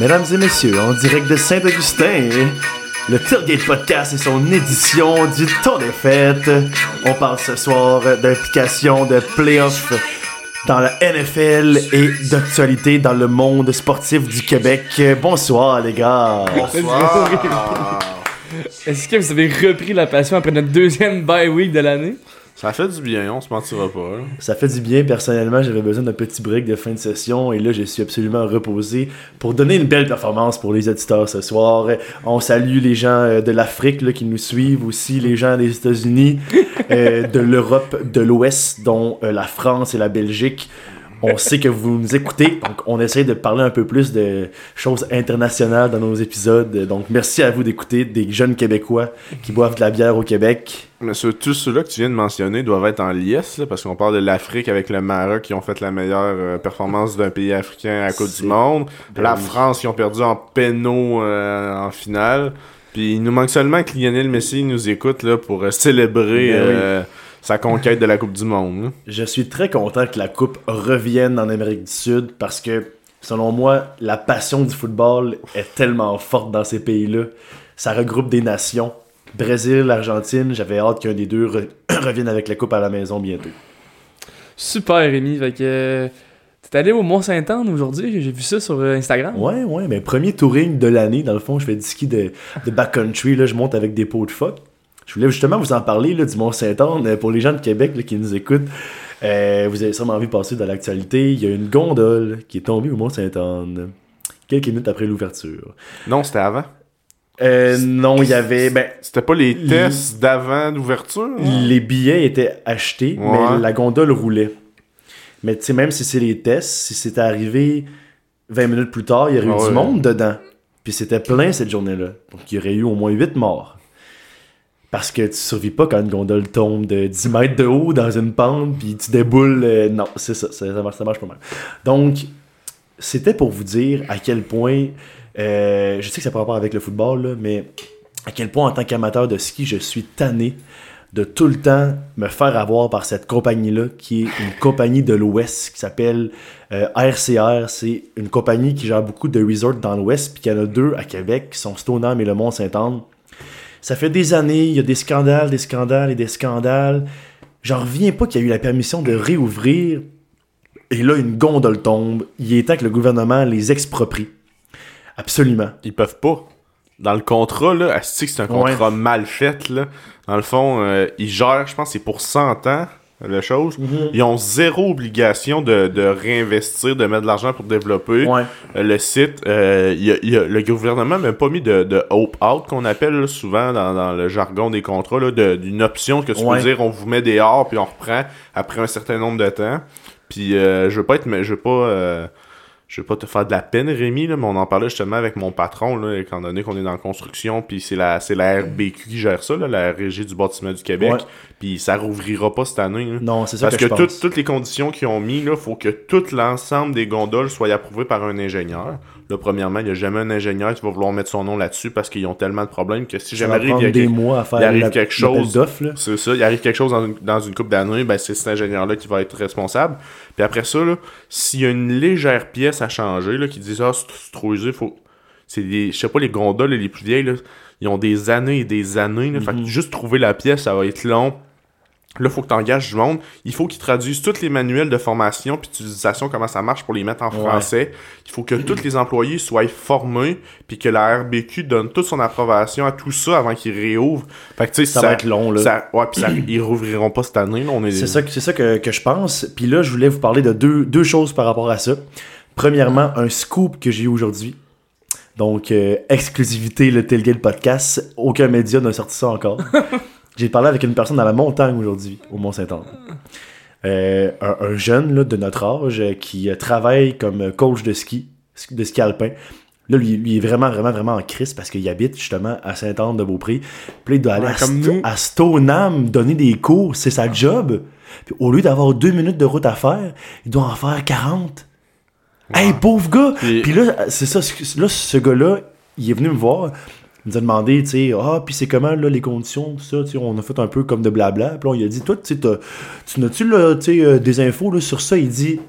Mesdames et messieurs, en direct de Saint-Augustin, le Tailgate Podcast et son édition du temps des fêtes. On parle ce soir d'implication de playoffs dans la NFL et d'actualité dans le monde sportif du Québec. Bonsoir les gars. Est-ce que vous avez repris la passion après notre deuxième bye week de l'année? Ça fait du bien, on se mentira pas. hein. Ça fait du bien. Personnellement, j'avais besoin d'un petit break de fin de session et là, je suis absolument reposé pour donner une belle performance pour les auditeurs ce soir. On salue les gens euh, de l'Afrique qui nous suivent, aussi les gens des États-Unis, euh, de l'Europe, de l'Ouest, dont euh, la France et la Belgique. On sait que vous nous écoutez, donc on essaie de parler un peu plus de choses internationales dans nos épisodes. Donc merci à vous d'écouter des jeunes Québécois qui boivent de la bière au Québec. Mais ce- tous ceux-là que tu viens de mentionner doivent être en liesse, là, parce qu'on parle de l'Afrique avec le Maroc qui ont fait la meilleure euh, performance d'un pays africain à la Coupe du Monde. La. France qui ont perdu en pénaux euh, en finale. Puis il nous manque seulement que Lionel Messi nous écoute là, pour euh, célébrer Ben oui. Sa conquête de la Coupe du Monde. Je suis très content que la Coupe revienne en Amérique du Sud parce que, selon moi, la passion du football est tellement forte dans ces pays-là. Ça regroupe des nations. Brésil, Argentine, j'avais hâte qu'un des deux re- revienne avec la Coupe à la maison bientôt. Super, Rémi. Fait que. euh, T'es allé au Mont-Saint-Anne aujourd'hui? J'ai vu ça sur euh, Instagram. Ouais, ouais, mais premier touring de l'année, dans le fond, je fais du ski de, de backcountry, là, je monte avec des pots de phoque. Je voulais justement vous en parler là, du Mont-Saint-Anne euh, pour les gens de Québec là, qui nous écoutent. Euh, vous avez sûrement envie de passer dans l'actualité. Il y a une gondole qui est tombée au Mont-Saint-Anne quelques minutes après l'ouverture. Non, c'était avant. Euh, non, il y avait. Ben, C'était pas les Les- tests d'avant d'ouverture? hein? les billets étaient achetés, Ouais. mais la gondole roulait. Mais tu sais, même si c'est les tests, si c'était arrivé 20 minutes plus tard, il y aurait eu Ah du monde dedans. Puis c'était plein cette journée-là. Donc il y aurait eu au moins 8 morts. Parce que tu survis pas quand une gondole tombe de 10 mètres de haut dans une pente, puis tu déboules. euh, non, c'est ça, ça, ça marche, pas mal. Donc, c'était pour vous dire à quel point. euh, je sais que ça n'a pas avec le football, là, mais à quel point en tant qu'amateur de ski, je suis tanné de tout le temps me faire avoir par cette compagnie-là, qui est une compagnie de l'Ouest, qui s'appelle euh, RCR. C'est une compagnie qui gère beaucoup de resorts dans l'Ouest, puis qu'il y en a deux à Québec, qui sont Stoneham et le Mont-Saint-Anne. Ça fait des années, il y a des scandales, des scandales et des scandales. J'en reviens pas qu'il y a eu la permission de réouvrir. Et là, une gondole tombe. Il est temps que le gouvernement les exproprie. Absolument. Ils peuvent pas. Dans le contrat, là, que c'est un contrat mal fait, là. Dans le fond, euh, ils gèrent, je pense, c'est pour 100 ans, la chose. Ils ont zéro obligation de, de réinvestir, de mettre de l'argent pour développer Ouais. euh, le site. Euh, il y a- y a- le gouvernement n'a même pas mis de, de hope-out, qu'on appelle là, souvent dans, dans le jargon des contrats, là, de- d'une option que tu Ouais. peux dire, on vous met des hors, puis on reprend après un certain nombre de temps. Puis euh, je veux pas être, mais je veux pas... euh, je vais pas te faire de la peine, Rémi, là, mais on en parlait justement avec mon patron, là, étant donné qu'on est dans la construction, puis c'est la, c'est la RBQ qui gère ça, là, la Régie du bâtiment du Québec, puis ça rouvrira pas cette année. là. Non, c'est ça Parce que, que, je toutes- pense. toutes les conditions qu'ils ont mis, il faut que tout l'ensemble des gondoles soient approuvées par un ingénieur. Là, premièrement, il n'y a jamais un ingénieur qui va vouloir mettre son nom là-dessus parce qu'ils ont tellement de problèmes que si jamais arrive, il y a des quelque- mois à faire il arrive la- quelque chose. c'est ça, il arrive quelque chose dans une, dans une coupe d'années, ben c'est cet ingénieur-là qui va être responsable. Puis après ça, là, s'il y a une légère pièce à changer, là, qui dit ah, c'est trop usé, faut. C'est des. Je sais pas, les gondoles les plus vieilles, là, ils ont des années et des années. Là, Fait Mhm. que juste trouver la pièce, ça va être long. Là, faut que tu engages du monde. Il faut qu'ils traduisent tous les manuels de formation puis d'utilisation, comment ça marche pour les mettre en Ouais. français. Il faut que tous les employés soient formés puis que la RBQ donne toute son approbation à tout ça avant qu'ils réouvrent. Fait que Ça va être long, là. ça- ouais, puis ça- ils rouvriront pas cette année. Là, on est... C'est ça, que- c'est ça que, que je pense. Puis là, je voulais vous parler de deux, deux choses par rapport à ça. Premièrement, un scoop que j'ai eu aujourd'hui. Donc, euh, exclusivité, le Tailgate Podcast. Aucun média n'a sorti ça encore. j'ai parlé avec une personne dans la montagne aujourd'hui, au Mont-Saint-Anne. Euh, un, un jeune là, de notre âge euh, qui euh, travaille comme coach de ski, de ski alpin. Là, lui, lui est vraiment, vraiment, vraiment en crise parce qu'il habite justement à Sainte-Anne-de-Beaupré. Puis il doit aller Ouais, à, comme Sto- nous. à Stoneham donner des cours. C'est sa job. Puis au lieu d'avoir deux minutes de route à faire, il doit en faire 40. Hey, pauvre gars! Puis- Puis là, c'est ça. Là, ce gars-là, il est venu me voir. Il nous a demandé, tu sais, ah, puis c'est comment, là, les conditions, tout ça, tu sais, on a fait un peu comme de blabla. Puis on lui a dit, toi, tu sais, t'as- tu n'as-tu, là, tu sais, euh, des infos, là, sur ça? Il dit,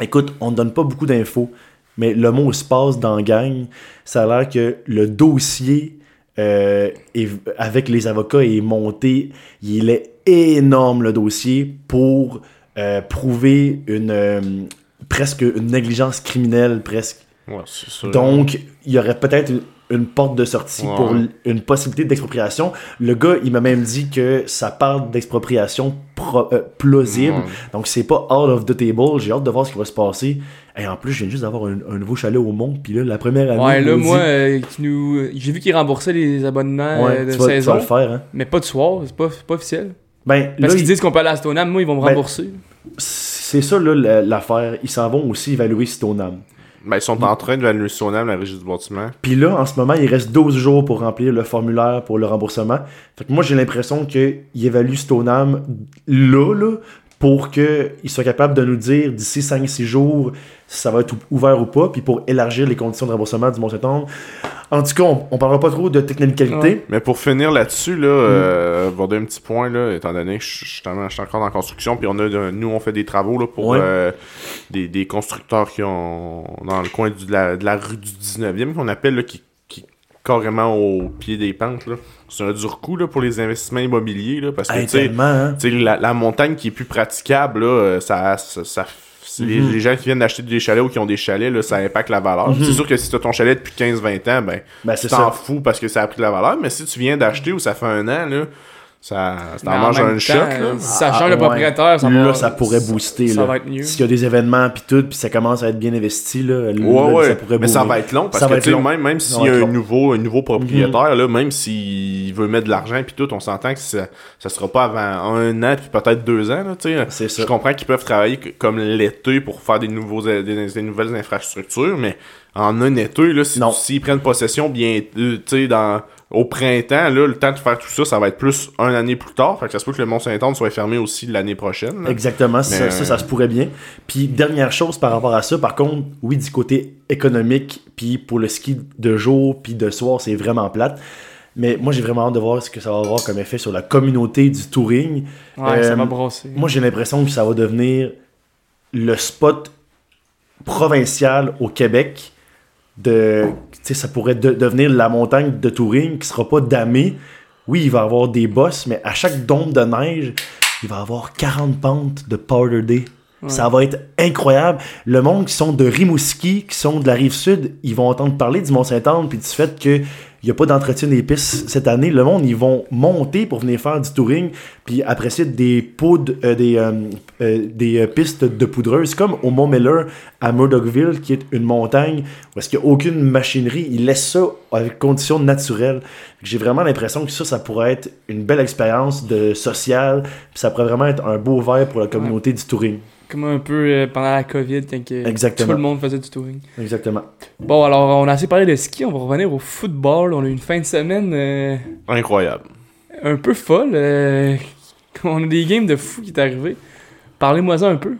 écoute, on ne donne pas beaucoup d'infos. mais le mot se passe dans gang. Ça a l'air que le dossier euh, est- avec les avocats est monté. Il est énorme, le dossier, pour euh, prouver une euh, presque une négligence criminelle, presque. Ouais. Donc, il y aurait peut-être une, porte de sortie Ouais. pour une possibilité d'expropriation. Le gars, il m'a même dit que ça parle d'expropriation pro- euh, plausible. Ouais. Donc, c'est pas out of the table. J'ai hâte de voir ce qui va se passer. Et en plus, je viens juste d'avoir un, un nouveau chalet au Mont. Puis là, la première année. Ouais, là, moi, euh, nous... j'ai vu qu'ils remboursaient les abonnements Ouais, euh, de tu, vas, tu vas saison, le faire. Hein. mais pas de soir, c'est pas, officiel. Ben, Parce qu'ils il- disent qu'on peut aller à Stoneham, moi, ils vont me Ben, rembourser. c'est ça là, la- l'affaire. Ils s'en vont aussi évaluer Stoneham. Ben, ils sont en train de valuer Sonam, la régie du bâtiment. Puis là, en ce moment, il reste 12 jours pour remplir le formulaire pour le remboursement. Fait que moi, j'ai l'impression qu'il évalue Stoneham là, là, pour qu'il soit capable de nous dire d'ici 5-6 jours si ça va être ou- ouvert ou pas, puis pour élargir les conditions de remboursement du Mont-Saint-Anne. En tout cas, on, on parlera pas trop de technicalité. Ouais. Mais pour finir là-dessus, là, euh, aborder un petit point, là, étant donné que je je suis encore dans la construction, puis on a, de- nous, on fait des travaux là, pour Ouais. euh, des, des constructeurs qui ont dans le coin du- de, la, de la rue du 19e, qu'on appelle, là, qui carrément au pied des pentes. là. C'est un dur coup là, pour les investissements immobiliers, là, parce que Hey, tu sais, tellement, hein? la, la montagne qui est plus praticable, là, euh, ça, ça, les, Mhm. les gens qui viennent d'acheter des chalets ou qui ont des chalets, là, ça impacte la valeur. Mhm. C'est sûr que si tu as ton chalet depuis 15-20 ans, ben, Ben, tu t'en fous parce que ça a pris de la valeur. Mais si tu viens d'acheter ou ça fait un an, là, ça, ça en mange un temps, choc. Là. Si ça Ah, change le ouais. propriétaire, ça là, va... ça pourrait booster. Ça là. va être mieux. S'il y a des événements puis tout, puis ça commence à être bien investi, là, là, Ouais, ouais. ça pourrait mais ça va être long parce Ça va que être tu sais, long. même, même s'il y va a un nouveau, un nouveau propriétaire, là, même s'il veut mettre de l'argent puis tout, on s'entend que ça, ça sera pas avant un an puis peut-être deux ans. Là, tu sais. C'est ça. Je comprends qu'ils peuvent travailler comme l'été pour faire des, nouveaux, des, des nouvelles infrastructures, mais en un été, là, si- s'ils prennent possession bien, euh, tu sais, dans au printemps, là, le temps de faire tout ça, ça va être plus un année plus tard. Fait que ça se peut que le Mont-Saint-Anne soit fermé aussi l'année prochaine. là. Exactement, ça, Mais- ça, ça se pourrait bien. Puis dernière chose par rapport à ça, par contre, oui, du côté économique, puis pour le ski de jour, puis de soir, c'est vraiment plate. Mais moi, j'ai vraiment hâte de voir ce que ça va avoir comme effet sur la communauté du touring. Ouais, ça Euh, va brasser. Moi, j'ai l'impression que ça va devenir le spot provincial au Québec. De, tu sais, ça pourrait de- devenir la montagne de touring qui sera pas damée. Oui, il va y avoir des bosses, mais à chaque dôme de neige, il va y avoir 40 pentes de powder day. Ça va être incroyable. Le monde qui sont de Rimouski, qui sont de la rive sud, ils vont entendre parler du Mont-Saint-Anne puis du fait qu'il n'y a pas d'entretien des pistes cette année. Le monde, ils vont monter pour venir faire du touring puis apprécier des poudres, euh, des, euh, euh, des euh, pistes de poudreuse, comme au Mont Miller à Murdochville, qui est une montagne où est-ce qu'il n'y a aucune machinerie. Ils laissent ça avec conditions naturelles. J'ai vraiment l'impression que ça, ça pourrait être une belle expérience de sociale, puis ça pourrait vraiment être un beau verre pour la communauté du touring. Comme un peu euh, pendant la COVID, quand Exactement. tout le monde faisait du touring. Exactement. Bon, alors, on a assez parlé de ski, on va revenir au football. On a eu une fin de semaine euh, Incroyable. un peu folle. euh, on a des games de fou qui est arrivé. Parlez-moi ça un peu.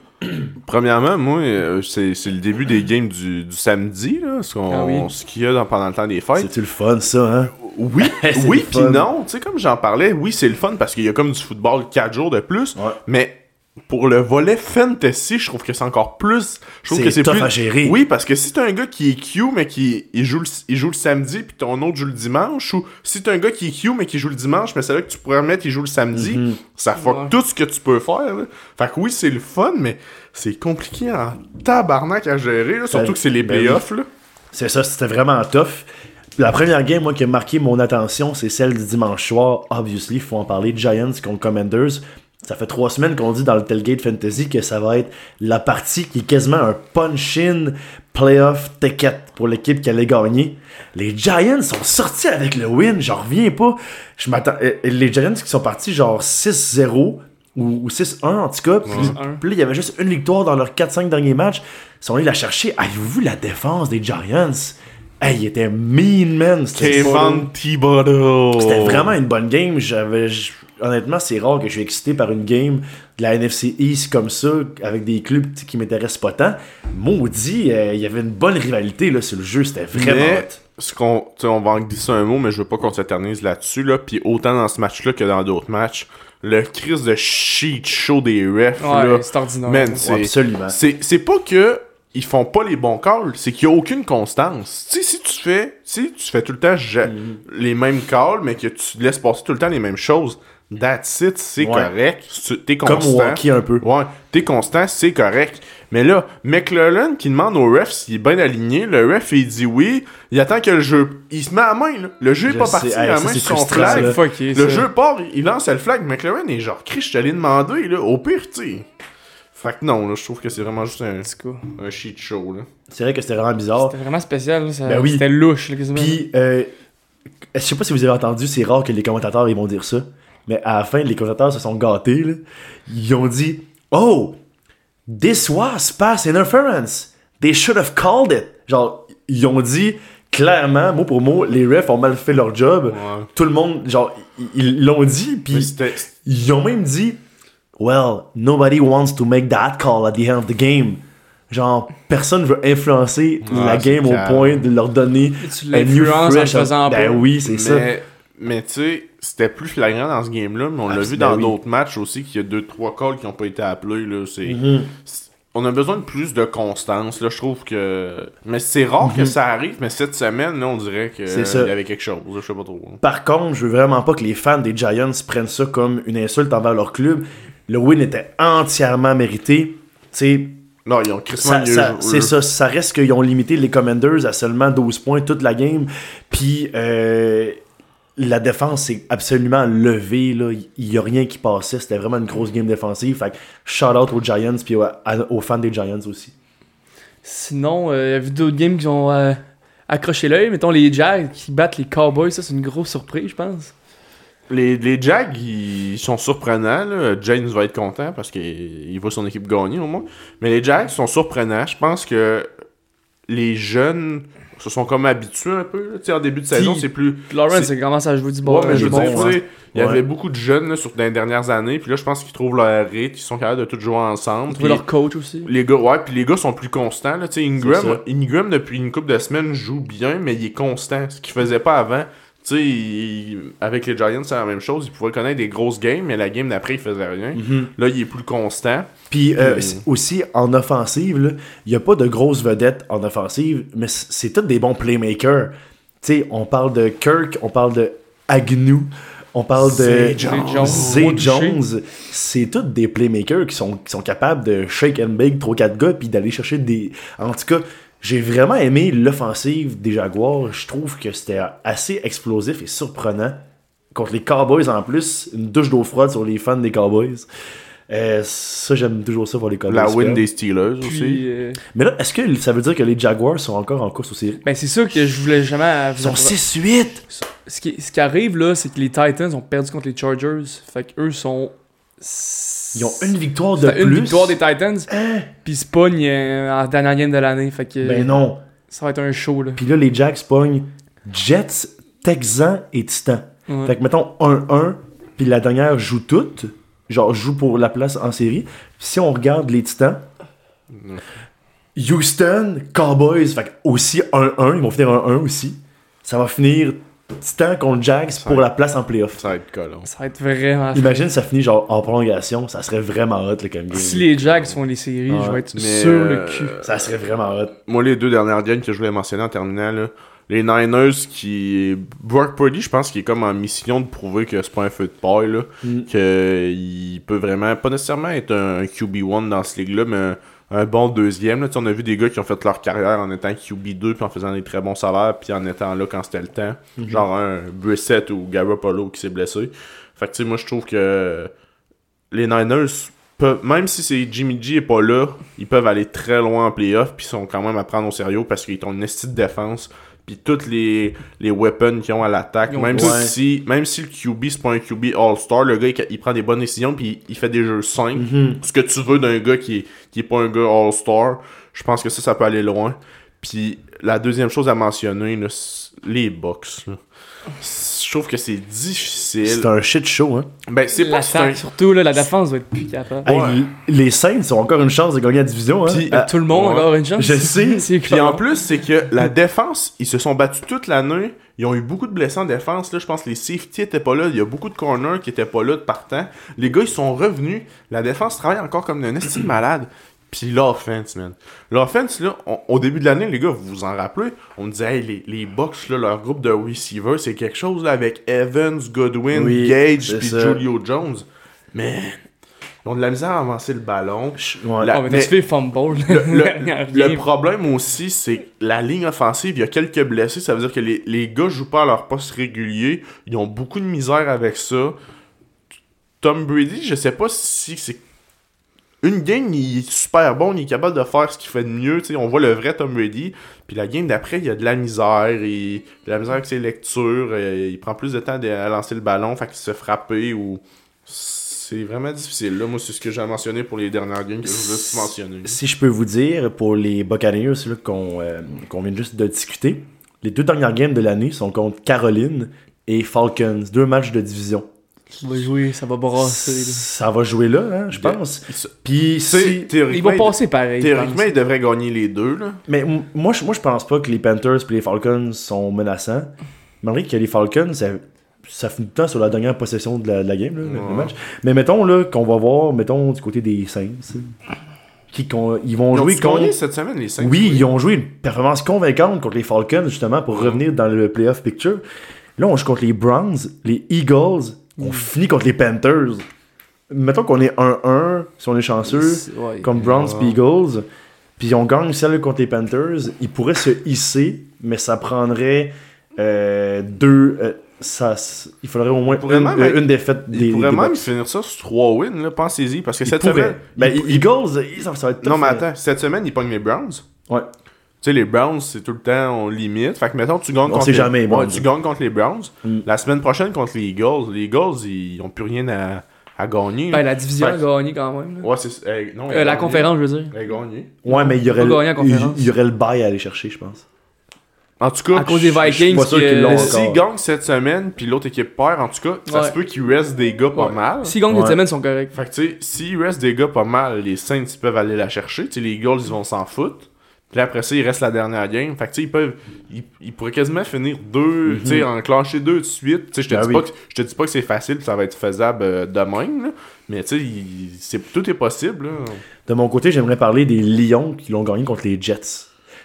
Premièrement, moi, euh, c'est c'est le début des games du, du samedi, là, ce, qu'on- Ah oui. ce qu'il y a dans, pendant le temps des fêtes. C'est-tu le fun, ça, hein? Oui, C'est oui, le puis fun. non. Tu sais, comme j'en parlais, oui, c'est le fun parce qu'il y a comme du football 4 jours de plus. Ouais. Mais pour le volet fantasy, je trouve que c'est encore plus. Je trouve C'est que c'est tough plus. à gérer. Oui, parce que si t'as un gars qui est Q, mais qui il joue, le, il joue le samedi, puis ton autre joue le dimanche, ou si t'as un gars qui est Q, mais qui joue le dimanche, mais c'est là que tu pourrais mettre, il joue le samedi, Mhm. ça fuck Ouais. tout ce que tu peux faire. là. Fait que oui, c'est le fun, mais c'est compliqué en tabarnak à gérer, là, surtout Ben- que c'est les ben oui. playoffs. là. C'est ça, c'était vraiment tough. La première game, moi, qui a marqué mon attention, c'est celle du dimanche soir. Obviously, il faut en parler. Giants contre Commanders. Ça fait trois semaines qu'on dit dans le Tailgate Fantasy que ça va être la partie qui est quasiment un punch-in playoff ticket pour l'équipe qui allait gagner. Les Giants sont sortis avec le win, j'en reviens pas. Je m'attends. euh, Les Giants qui sont partis genre 6-0 ou, ou 6-1 en tout cas. Puis, 6-1. puis là, il y avait juste une victoire dans leurs 4-5 derniers matchs. Ils sont allés la chercher. Avez-vous vu la défense des Giants? Hey, il était mean, man. C'était vraiment une bonne game. J'avais, honnêtement, c'est rare que je suis excité par une game de la NFC East comme ça, avec des clubs qui m'intéressent pas tant. Maudit, euh, il y avait une bonne rivalité là, sur le jeu. C'était vraiment Mais, ce qu'on, on va en glisser un mot, mais je veux pas qu'on s'éternise là-dessus, là. Puis autant dans ce match-là que dans d'autres matchs, le crise de shit show des refs, là. Ouais, c'est ordinaire. Man, Ouais, c'est, absolument. c'est, c'est pas que ils font pas les bons calls, c'est qu'il y a aucune constance. Tu si tu fais, si tu fais tout le temps ja- Mhm. les mêmes calls, mais que tu laisses passer tout le temps les mêmes choses, that's it, c'est Ouais. correct. Tu- T'es Comme constant. au hockey un peu. Ouais, t'es constant, c'est correct. Mais là, McClellan qui demande au ref s'il est bien aligné, le ref il dit oui, il attend que le jeu. Il se met à main, là. Le jeu est Je pas sais, parti, hey, la main c'est sur son flag. là. fucké, Le ça. jeu part, il lance le flag, McLaren est genre, Chris, je suis allé demander, là, au pire, tu sais. Fait que non, là, je trouve que c'est vraiment juste un, un shit show, là. C'est vrai que c'était vraiment bizarre. C'était vraiment spécial. là, ça- Ben oui. C'était louche, là, quasiment. Puis, euh, je sais pas si vous avez entendu, c'est rare que les commentateurs ils vont dire ça, mais à la fin, les commentateurs se sont gâtés. là. Ils ont dit Oh, this was pass interference. They should have called it. Genre, ils ont dit clairement, mot pour mot, les refs ont mal fait leur job. Ouais. Tout le monde, genre, ils- l'ont dit, puis ils ont même dit Well, nobody wants to make that call at the end of the game. Genre, personne veut influencer Ouais, la game au point de leur donner tu l'influences en faisant Ben oui, c'est ça. Mais, tu sais, c'était plus flagrant dans ce game-là, mais on Ah, l'a c'est- vu ben dans oui. d'autres matchs aussi qu'il y a deux trois calls qui ont pas été appelés, là. C'est. Mhm. c'est- On a besoin de plus de constance, là, je trouve que... Mais c'est rare que ça arrive, mais cette semaine, là, on dirait que Mhm. C'est ça. il y avait quelque chose, je sais pas trop. hein. Par contre, je veux vraiment pas que les fans des Giants prennent ça comme une insulte envers leur club. Le win était entièrement mérité. Tu Non, ils ont sais, crissement c'est ça. Ça reste qu'ils ont limité les Commanders à seulement 12 points toute la game. Puis euh, la défense s'est absolument levée. là. Il y a rien qui passait. C'était vraiment une grosse game défensive. Fait que shout out aux Giants puis aux, fans des Giants aussi. Sinon, euh, il y a vu d'autres games qui ont euh, accroché l'œil? Mettons les Jags qui battent les Cowboys, ça c'est une grosse surprise, je pense. Les, les Jags, ils sont surprenants. Là. James va être content parce qu'il il voit son équipe gagner au moins. Mais les Jags sont surprenants. Je pense que les jeunes se sont comme habitués un peu. là. Tu sais, en début de saison, c'est plus. Lawrence, C'est- il commence à jouer du bon. Ouais, mais je veux bon dire, sais, il y Ouais. avait beaucoup de jeunes là, sur, dans les dernières années. Puis là, je pense qu'ils trouvent leur rythme. Ils sont capables de tout jouer ensemble. Puis leur coach aussi. les gars, ouais, puis les gars sont plus constants. Là. Ingram. Ingram, depuis une couple de semaines, joue bien, mais il est constant. Ce qu'il faisait pas avant. Tu sais, avec les Giants, c'est la même chose. Il pouvait connaître des grosses games, mais la game d'après, il faisait rien. Là, il est plus constant. Puis euh, aussi en offensive, il n'y a pas de grosses vedettes en offensive, mais c'est tous des bons playmakers. Tu sais, on parle de Kirk, on parle de Agnew, on parle de Zay. Jones. C'est tous des playmakers qui sont, qui sont capables de shake and bake 3-4 gars puis d'aller chercher des. En tout cas, j'ai vraiment aimé l'offensive des Jaguars. Je trouve que c'était assez explosif et surprenant. Contre les Cowboys en plus, une douche d'eau froide sur les fans des Cowboys. Euh, ça, j'aime toujours ça pour les Cowboys. La win des Steelers aussi. Euh, Mais là, est-ce que ça veut dire que les Jaguars sont encore en course aussi ben c'est ça que je voulais jamais. Ils sont 6-8! Ce qui, ce qui arrive là, c'est que les Titans ont perdu contre les Chargers. Fait que eux sont. Ils ont une victoire de plus. une victoire des Titans. Hein? Puis ils se pognent euh, en dernière game de l'année. Fait que Ben non. ça va être un show là. Puis là, les Jacks pognent Jets, Texans et Titans. Ouais. Fait que mettons 1-1, puis la dernière joue toutes. Genre, joue pour la place en série. Si on regarde les Titans, Houston, Cowboys, fait que aussi 1-1, ils vont finir 1-1 aussi. Ça va finir Titans contre Jags pour la place en playoff. Ça va être colon. Ça va être vraiment. Imagine ça finit genre en prolongation, ça serait vraiment hot le comme game. Si les Jags font les séries, Ouais. je vais être Mais, sur le euh, cul. Ça serait vraiment hot. Moi, les deux dernières games que je voulais mentionner en terminant, là, les Niners qui. Brock Purdy, je pense qu'il est comme en mission de prouver que c'est pas un feu de paille, là. Mm. Qu'il peut vraiment, pas nécessairement être un QB1 dans ce ligue-là, mais un, bon deuxième. Là. Tu sais, On a vu des gars qui ont fait leur carrière en étant QB2 puis en faisant des très bons salaires puis en étant là quand c'était le temps. Genre un Brissett ou Garoppolo qui s'est blessé. Fait que tu sais, moi je trouve que les Niners peuvent, même si c'est Jimmy G est pas là, ils peuvent aller très loin en playoff puis ils sont quand même à prendre au sérieux parce qu'ils ont une estie de défense puis toutes les, les weapons qu'ils ont à l'attaque, même si même si le QB c'est pas un QB All-Star, le gars il, il prend des bonnes décisions puis il, fait des jeux simples. Mhm. Ce que tu veux d'un gars qui est, qui est pas un gars All-Star, je pense que ça, ça peut aller loin. Puis la deuxième chose à mentionner, là, les box. Je trouve que c'est difficile. C'est un shit show, hein. Ben, c'est pas un... Surtout, là, la défense va être plus capable. Hey, Ouais. les Saints ont encore une chance de gagner la division, hein. Puis, Ah, Tout le monde Ouais. a encore une chance. Je sais. Puis en plus, c'est que la défense, ils se sont battus toute l'année. Ils ont eu beaucoup de blessés en défense. Là, je pense que les safety étaient pas là. Il y a beaucoup de corners qui étaient pas là de partant. Les gars, ils sont revenus. La défense travaille encore comme un estime malade. Puis l'offense, man. L'offense, là, on- au début de l'année, les gars, vous vous en rappelez, on disait, hey, les, les Bucks, là, leur groupe de receivers, c'est quelque chose, là, avec Evans, Godwin, Oui, Gage, puis ça. Julio Jones. Man, ils ont de la misère à avancer le ballon. Ouais. La- Oh, mais mais- fait fumble. Le, le- Rien. le problème aussi, c'est que la ligne offensive, il y a quelques blessés. Ça veut dire que les, les gars jouent pas à leur poste régulier. Ils ont beaucoup de misère avec ça. Tom Brady, je sais pas si c'est. Une game, il est super bon, il est capable de faire ce qu'il fait de mieux. tu sais, on voit le vrai Tom Brady. Puis la game d'après, il y a de la misère. Il, de la misère avec ses lectures. il prend plus de temps à lancer le ballon. Fait qu'il se frapper ou. C'est vraiment difficile. Là, moi, c'est ce que j'ai mentionné pour les dernières games que je voulais mentionner. Si je peux vous dire, pour les Buccaneers là, qu'on euh, qu'on vient juste de discuter, les deux dernières games de l'année sont contre Caroline et Falcons, deux matchs de division. Ça va jouer, ça va brasser. là. Ça va jouer là, hein, je pense. Puis si... Il théoriquement, va passer pareil. Théoriquement, ils devraient gagner les deux, là. Mais moi, je, moi, je pense pas que les Panthers et les Falcons sont menaçants. Malgré que les Falcons, ça, ça finit tout le temps sur la dernière possession de la, de la game, là, le- match. Mais mettons là qu'on va voir, mettons du côté des Saints, qui ils vont Ils ont jouer contre. gagné cette semaine, les Saints. Oui, ils ont joué une performance convaincante contre les Falcons, justement, pour Ouais. revenir dans le playoff picture. Là, on joue contre les Browns, les Eagles, on finit contre les Panthers. Mettons qu'on est 1-1, si on est chanceux, ouais. comme Browns Ouais. puis Eagles, puis on gagne celle contre les Panthers, ils pourraient se hisser, mais ça prendrait euh, deux... euh, ça, il faudrait au moins pourrait une, même euh, une défaite des, Ils pourraient des même finir ça sur 3 wins. Pensez-y, parce que cette semaine. Ben, Eagles, ils- ça, ça va être Non, mais euh, attends, cette semaine, ils pognent les Browns. Ouais. Tu sais, les Browns, c'est tout le temps, on limite. Fait que, mettons, tu gagnes On contre sait les... jamais, ouais, tu gagnes contre les Browns. Mm. La semaine prochaine, contre les Eagles. Les Eagles, ils ont plus rien à, à gagner. Ben, la division a gagné quand même. là. Ouais, c'est... eh, non, Euh, la conférence, je veux dire. Elle a gagné. Ouais, mais il y aurait, le, il, y aurait le bail à aller chercher, je pense. En tout cas, À cause des Vikings. qu'ils S'ils gagnent cette semaine, puis l'autre équipe perd, en tout cas, ça Ouais. se peut qu'il reste des gars pas ouais. mal. S'ils gagnent Ouais. cette semaine, ils sont corrects. Fait que tu sais, s'il reste des gars pas mal, les Saints ils peuvent aller la chercher. Tu sais, les Eagles ils vont s'en foutre. Puis là, après ça, il reste la dernière game. Fait que tu sais, ils peuvent. Ils, ils pourraient quasiment finir deux, tu sais, en clencher deux de suite. Tu sais, je te Ben dis oui. pas que je te dis pas que c'est facile, que ça va être faisable euh, demain, là. Mais tu sais, tout est possible, là. De mon côté, j'aimerais parler des Lions qui l'ont gagné contre les Jets.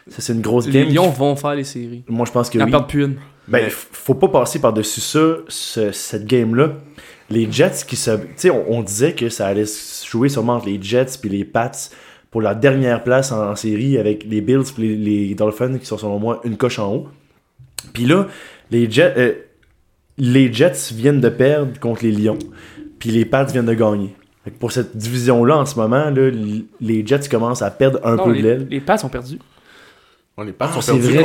Ça, c'est une grosse Les game. Lions vont faire les séries. Moi, je pense que Ils en oui. perdent plus une. Ben, Mais- faut pas passer par-dessus ça, ce- cette game-là. Les Jets qui se. Tu sais, on, on disait que ça allait se jouer sûrement entre les Jets puis les Pats pour la dernière place en, en série avec les Bills puis les, les Dolphins qui sont selon moi une coche en haut. Puis là, les Jets, euh, les Jets viennent de perdre contre les Lions, puis les Pats viennent de gagner. Fait que pour cette division-là, en ce moment, là, les Jets commencent à perdre un Non, peu de les, l'aile. les Pats ont perdu. On les Pats Ah, sont c'est perdus vrai,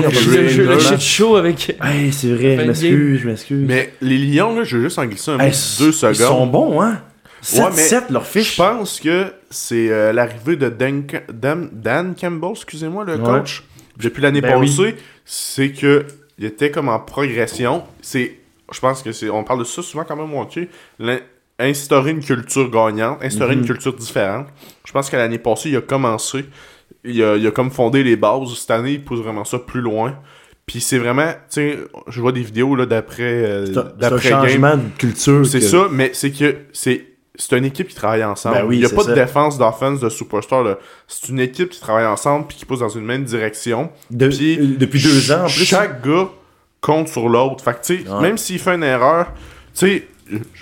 le Le, shit show avec. Hey, c'est vrai, je de m'excuse, je m'excuse. Mais les Lions, là, je veux juste en glisser un Hey, de deux secondes. Ils sont bons, hein? 7-7 mais leur Je fiche. pense que c'est euh, l'arrivée de Dan, Dan, Dan Campbell, excusez-moi, le coach, depuis l'année Ben oui. passée. C'est que il était comme en progression. C'est, je pense que c'est, on parle de ça souvent quand même. L'in- Instaurer une culture gagnante, instaurer Mhm. une culture différente. Je pense qu'à l'année passée, il a commencé. Il a, il a comme fondé les bases. Cette année, il pousse vraiment ça plus loin. Puis c'est vraiment, tu sais, je vois des vidéos là d'après euh, d'après game. changement de culture. C'est que- ça, mais c'est que c'est c'est une équipe qui travaille ensemble. Ben oui, Il n'y a pas ça. de défense, d'offense, de superstar. là. C'est une équipe qui travaille ensemble puis qui pousse dans une même direction. De- Puis, euh, depuis deux ans, en plus. Chaque gars compte sur l'autre. Fait que, Ouais. même s'il fait une erreur, tu sais,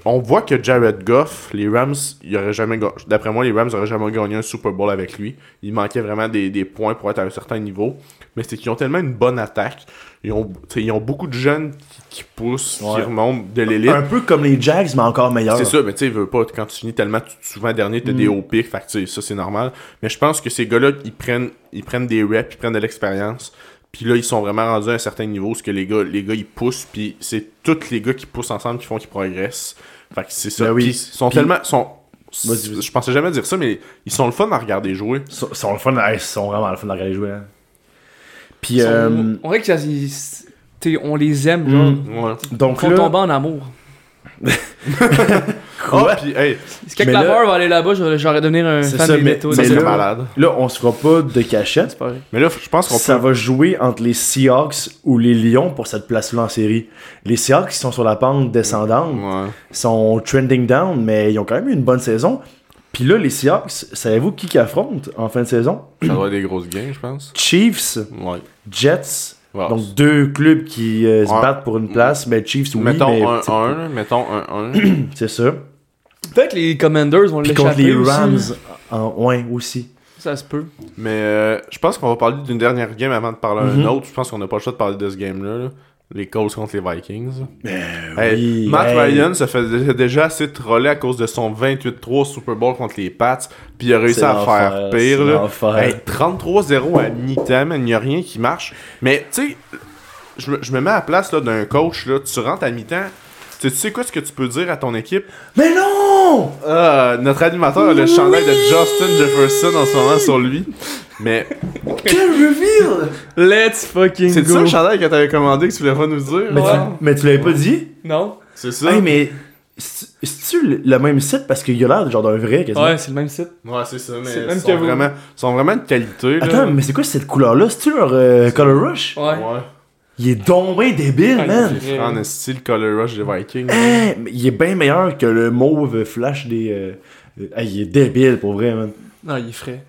on voit que Jared Goff, les Rams, il aurait jamais d'après moi, les Rams n'auraient jamais gagné un Super Bowl avec lui. Il manquait vraiment des, des points pour être à un certain niveau. Mais c'est qu'ils ont tellement une bonne attaque. Ils ont, ils ont beaucoup de jeunes qui, qui poussent, Ouais. qui remontent de l'élite. Un peu comme les Jags, mais encore meilleur. C'est ça, mais tu sais, veux pas, quand tu finis tellement souvent dernier, t'as des Mm. hauts pics, fait que ça c'est normal. Mais je pense que ces gars-là, ils prennent, ils prennent des reps, ils prennent de l'expérience. Puis là, ils sont vraiment rendus à un certain niveau, ce que les gars, les gars, ils poussent, puis c'est tous les gars qui poussent ensemble qui font qu'ils progressent. Fait que c'est ça. Ben oui. Puis ils sont Puis- tellement, sont, je pensais jamais dire ça, mais ils sont le fun à regarder jouer. Ils sont, ils sont le fun, ils sont vraiment le fun de regarder jouer. hein. Puis, Ils sont- euh, On dirait que ça- ils- on les aime, genre. Mm. Ouais. Ils donc font là, tomber en amour. Quoi? Ah, puis hey, laveur va aller là-bas, j'aurais devenir un fan ça, des mais- métaux. ça mais serait là- malade. là, on se fera pas de cachette. C'est pas vrai. Mais là, je pense qu'on Ça peut. va jouer entre les Seahawks ou les Lions pour cette place-là en série. Les Seahawks qui sont sur la pente descendante Ouais. sont trending down, mais ils ont quand même eu une bonne saison. Puis là, les Seahawks, savez-vous qui qui affronte en fin de saison? Ça doit être des grosses gains, je pense. Chiefs, Ouais. Jets, donc deux clubs qui euh, se battent pour une place, mais Chiefs, oui, mettons mais 1-1, là, mettons 1-1. c'est ça. Peut-être que les Commanders vont Puis contre l'échapper les aussi. Rams, en, ouais, aussi. Ça se peut. Mais euh, je pense qu'on va parler d'une dernière game avant de parler d'un autre. Je pense qu'on n'a pas le choix de parler de ce game-là. là. Les Colts contre les Vikings. Ben Hey, oui, Matt hey. Ryan se fait dé- déjà assez troller à cause de son 28-3 Super Bowl contre les Pats. Puis il a réussi à faire pire. c'est Là. l'enfer. Hey, 33-0 à mi-temps, man, il n'y a rien qui marche. Mais tu sais, je me- je me mets à la place là, d'un coach. Là, tu rentres à mi-temps. Tu sais- tu sais quoi ce que tu peux dire à ton équipe? Mais non! Ah, notre animateur a le chandail de Justin Jefferson en ce moment sur lui. Mais Quel reveal! Let's fucking c'est go. ça le chandail que t'avais commandé que tu voulais pas nous dire? Mais, tu, mais tu l'avais pas dit? Non? C'est ça? Hey, mais c'est- c'est-tu le- même site? Parce qu'il a l'air genre d'un vrai quasiment? Ouais, c'est le même site. Ouais, c'est ça, mais C'est ils même sont vous. vraiment, sont vraiment de qualité. Là. Attends, mais c'est quoi cette couleur-là? C'est-tu leur euh, Color Rush? Ouais. Ouais. Il est tombé débile, Ah, man! il est vrai. En style Color Rush des Vikings. Hein, mais il est bien meilleur que le mauve flash des. euh, hey, il est débile pour vrai, man. Non, il est frais.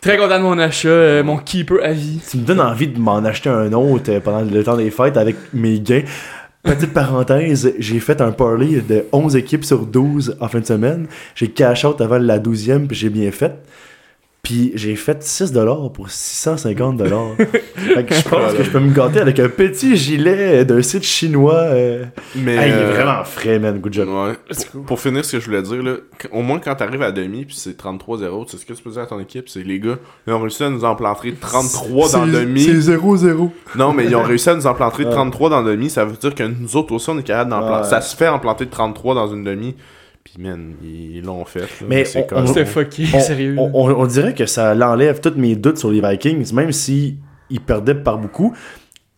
Très content de mon achat, euh, mon keeper à vie. Tu me donnes envie de m'en acheter un autre euh, pendant le temps des fêtes avec mes gains. Petite parenthèse, j'ai fait un parlay de 11 équipes sur 12 en fin de semaine. J'ai cash out avant la 12e, puis j'ai bien fait. Puis j'ai fait 6$ pour 650$. fait que je pense que je peux me gâter avec un petit gilet d'un site chinois. euh. Mais Hey, il est euh, vraiment frais, man. Good job. Ouais. Pour, finir ce que je voulais dire, là, qu- au moins quand t'arrives à demi puis c'est 33-0, tu sais ce que tu peux dire à ton équipe, c'est les gars, ils ont réussi à nous en planter 33 dans demi. 0-0. Non, mais ils ont réussi à nous en planter 33 dans demi, ça veut dire que nous autres aussi on est capable d'en Ouais. Ça se fait en planter 33 dans une demi. Puis man, ils l'ont fait. là. Mais c'est on- C'était fucké, on, sérieux. on- on- on dirait que ça l'enlève tous mes doutes sur les Vikings, même si ils perdaient par beaucoup.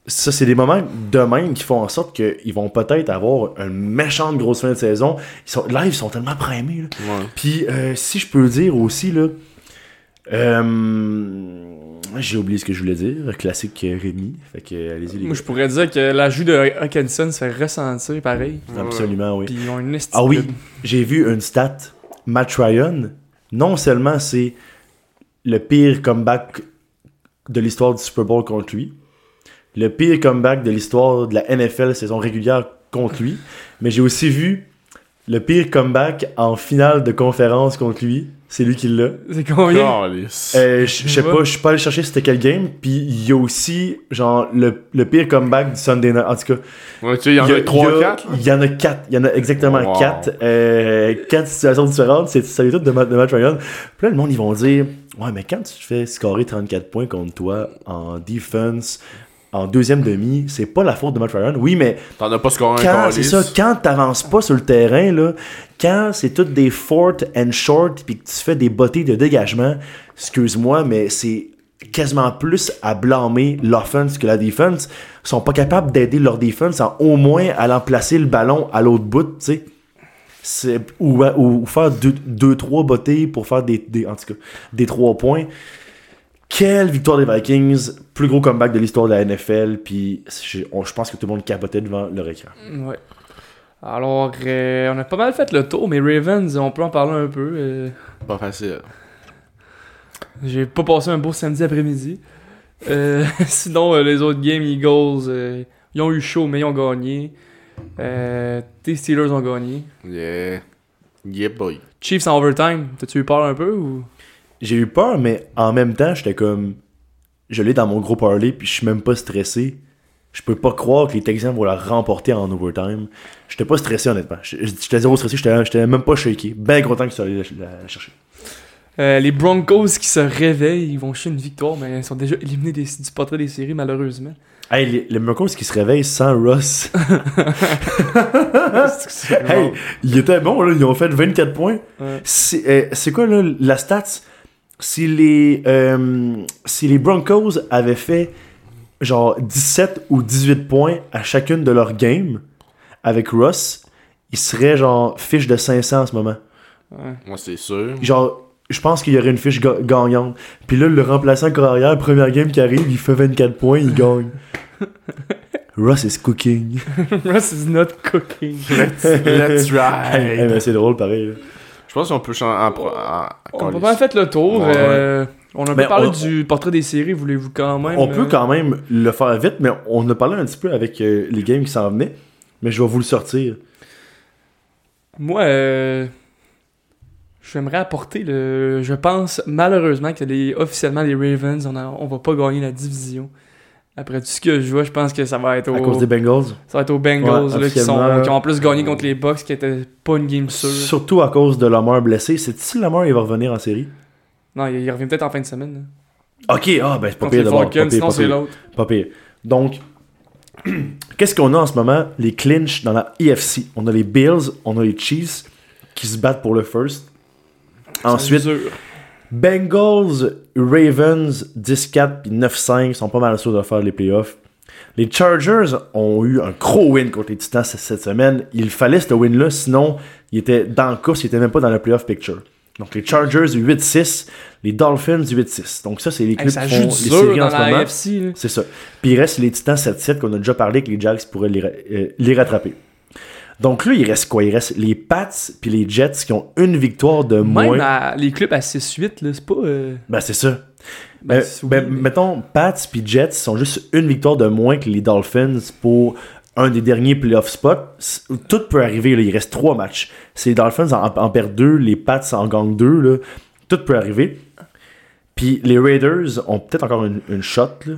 Ça, c'est des moments de même qui font en sorte qu'ils vont peut-être avoir une méchante grosse fin de saison. Ils sont, là, ils sont tellement primés. là. Ouais. Puis, euh, si je peux dire aussi, là, euh, j'ai oublié ce que je voulais dire. Classique euh, Rémi. Fait que, euh, allez-y, les Moi, gars. je pourrais dire que l'ajout de Hawkinson se fait ressentir pareil. Absolument, oui. Puis ils ont une estime. Ah oui, j'ai vu une stat. Matt Ryan, non seulement c'est le pire comeback de l'histoire du Super Bowl contre lui, le pire comeback de l'histoire de la NFL saison régulière contre lui, mais j'ai aussi vu le pire comeback en finale de conférence contre lui. C'est lui qui l'a. C'est combien. Euh, je je sais pas, je suis pas allé chercher c'était quel game. Puis il y a aussi, genre, le, le pire comeback du Sunday night. En tout cas, Ouais, tu sais, il y en y a a- 3 il y a- 4 Il y en a quatre. Il y en a exactement Wow. quatre. Euh, quatre situations différentes. C'est ça les toutes de, Matt- de Matt Ryan. Puis là, le monde, ils vont dire Ouais, mais quand tu te fais scorer 34 points contre toi en defense, en deuxième demi, c'est pas la faute de Matt Ryan. Oui, mais T'en as pas scoré un quand, c'est calice. ça, quand t'avances pas sur le terrain, là, quand c'est toutes des fourth and short, puis que tu fais des bottées de dégagement, excuse-moi, mais c'est quasiment plus à blâmer l'offense que la defense. Ils sont pas capables d'aider leur defense en au moins allant placer le ballon à l'autre bout, tu sais. C'est- Ou, ou faire deux, deux, trois bottées pour faire des, des- en tout cas, des trois points. Quelle victoire des Vikings, plus gros comeback de l'histoire de la NFL, puis je, on- je pense que tout le monde capotait devant leur écran. Ouais. Alors, euh, on a pas mal fait le tour, mais Ravens, on peut en parler un peu. euh, Pas facile. J'ai pas passé un beau samedi après-midi. Euh, sinon, euh, les autres games, Eagles, euh, ils ont eu chaud, mais ils ont gagné. Euh, tes Steelers ont gagné. Yeah. Yeah, boy. Chiefs en overtime, t'as-tu eu peur un peu ou? J'ai eu peur, mais en même temps, j'étais comme. Je l'ai dans mon gros parlay, puis je suis même pas stressé. Je peux pas croire que les Texans vont la remporter en overtime. J'étais pas stressé, honnêtement. J'étais zéro stressé, j'étais même pas shaké. Ben content que tu sois allé la, chercher. Euh, les Broncos qui se réveillent, ils vont chercher une victoire, mais ils sont déjà éliminés des- du portrait des séries, malheureusement. Hey, les, les Broncos qui se réveillent sans Russ. hey, il était bon, là. Ils ont fait 24 points. Ouais. C'est euh, c'est quoi, là, la stats? Si les, euh, si les Broncos avaient fait genre 17 ou 18 points à chacune de leurs games avec Russ, ils seraient genre fiche de 500 en ce moment. Ouais. Moi, c'est sûr. Genre, je pense qu'il y aurait une fiche ga- gagnante. Puis là, le remplaçant carrière, première game qui arrive, il fait 24 points, il gagne. Russ is cooking. Russ is not cooking. Let's, let's Hey, hey, ride. mais c'est drôle pareil. là. Je pense qu'on peut changer. On a en- pas mal fait le tour. Ouais. euh, on a Ben, parlé on- du portrait des séries, voulez-vous quand même On peut euh, quand même le faire vite, mais on a parlé un petit peu avec euh, les games qui s'en venaient. Mais je vais vous le sortir. Moi, euh, j'aimerais apporter le. Je pense malheureusement que les officiellement les Ravens, on, a- on va pas gagner la division. Après tout ce que je vois, je pense que ça va être À au, cause des Bengals? ça va être aux Bengals Ouais, là, qui, sont, officiellement. qui ont en plus gagné contre les Bucks, qui était pas une game sûre. Surtout à cause de Lamar blessé. C'est si Lamar il va revenir en série? Non, il, il revient peut-être en fin de semaine. là. Ok, ah ben c'est pas pire d'abord. Sinon c'est l'autre. Pas pire. Donc, qu'est-ce qu'on a en ce moment? Les clinches dans la EFC. On a les Bills, on a les Chiefs qui se battent pour le first. Ensuite. Bengals, Ravens, 10-4 puis 9-5 sont pas mal sûrs de faire les playoffs. Les Chargers ont eu un gros win contre les Titans cette semaine. Il fallait ce win-là, sinon ils étaient dans le course, ils étaient même pas dans le playoff picture. Donc les Chargers 8-6, les Dolphins 8-6. Donc ça, c'est les Hey, clubs ça qui font les séries dans en ce moment. C'est ça. Puis il reste les Titans 7-7 qu'on a déjà parlé que les Jags pourraient les, ra- euh, les rattraper. Donc là, il reste quoi? Il reste les Pats puis les Jets qui ont une victoire de moins. Même à- les clubs à 6-8, là, c'est pas. euh, Ben c'est ça. ben, c'est- ben, mais- Mettons, Pats puis Jets sont juste une victoire de moins que les Dolphins pour un des derniers playoff spots. Tout peut arriver, là. il reste trois matchs. Si les Dolphins en, en perdent deux, les Pats en gagnent deux, là. tout peut arriver. Puis les Raiders ont peut-être encore une, une shot. Là.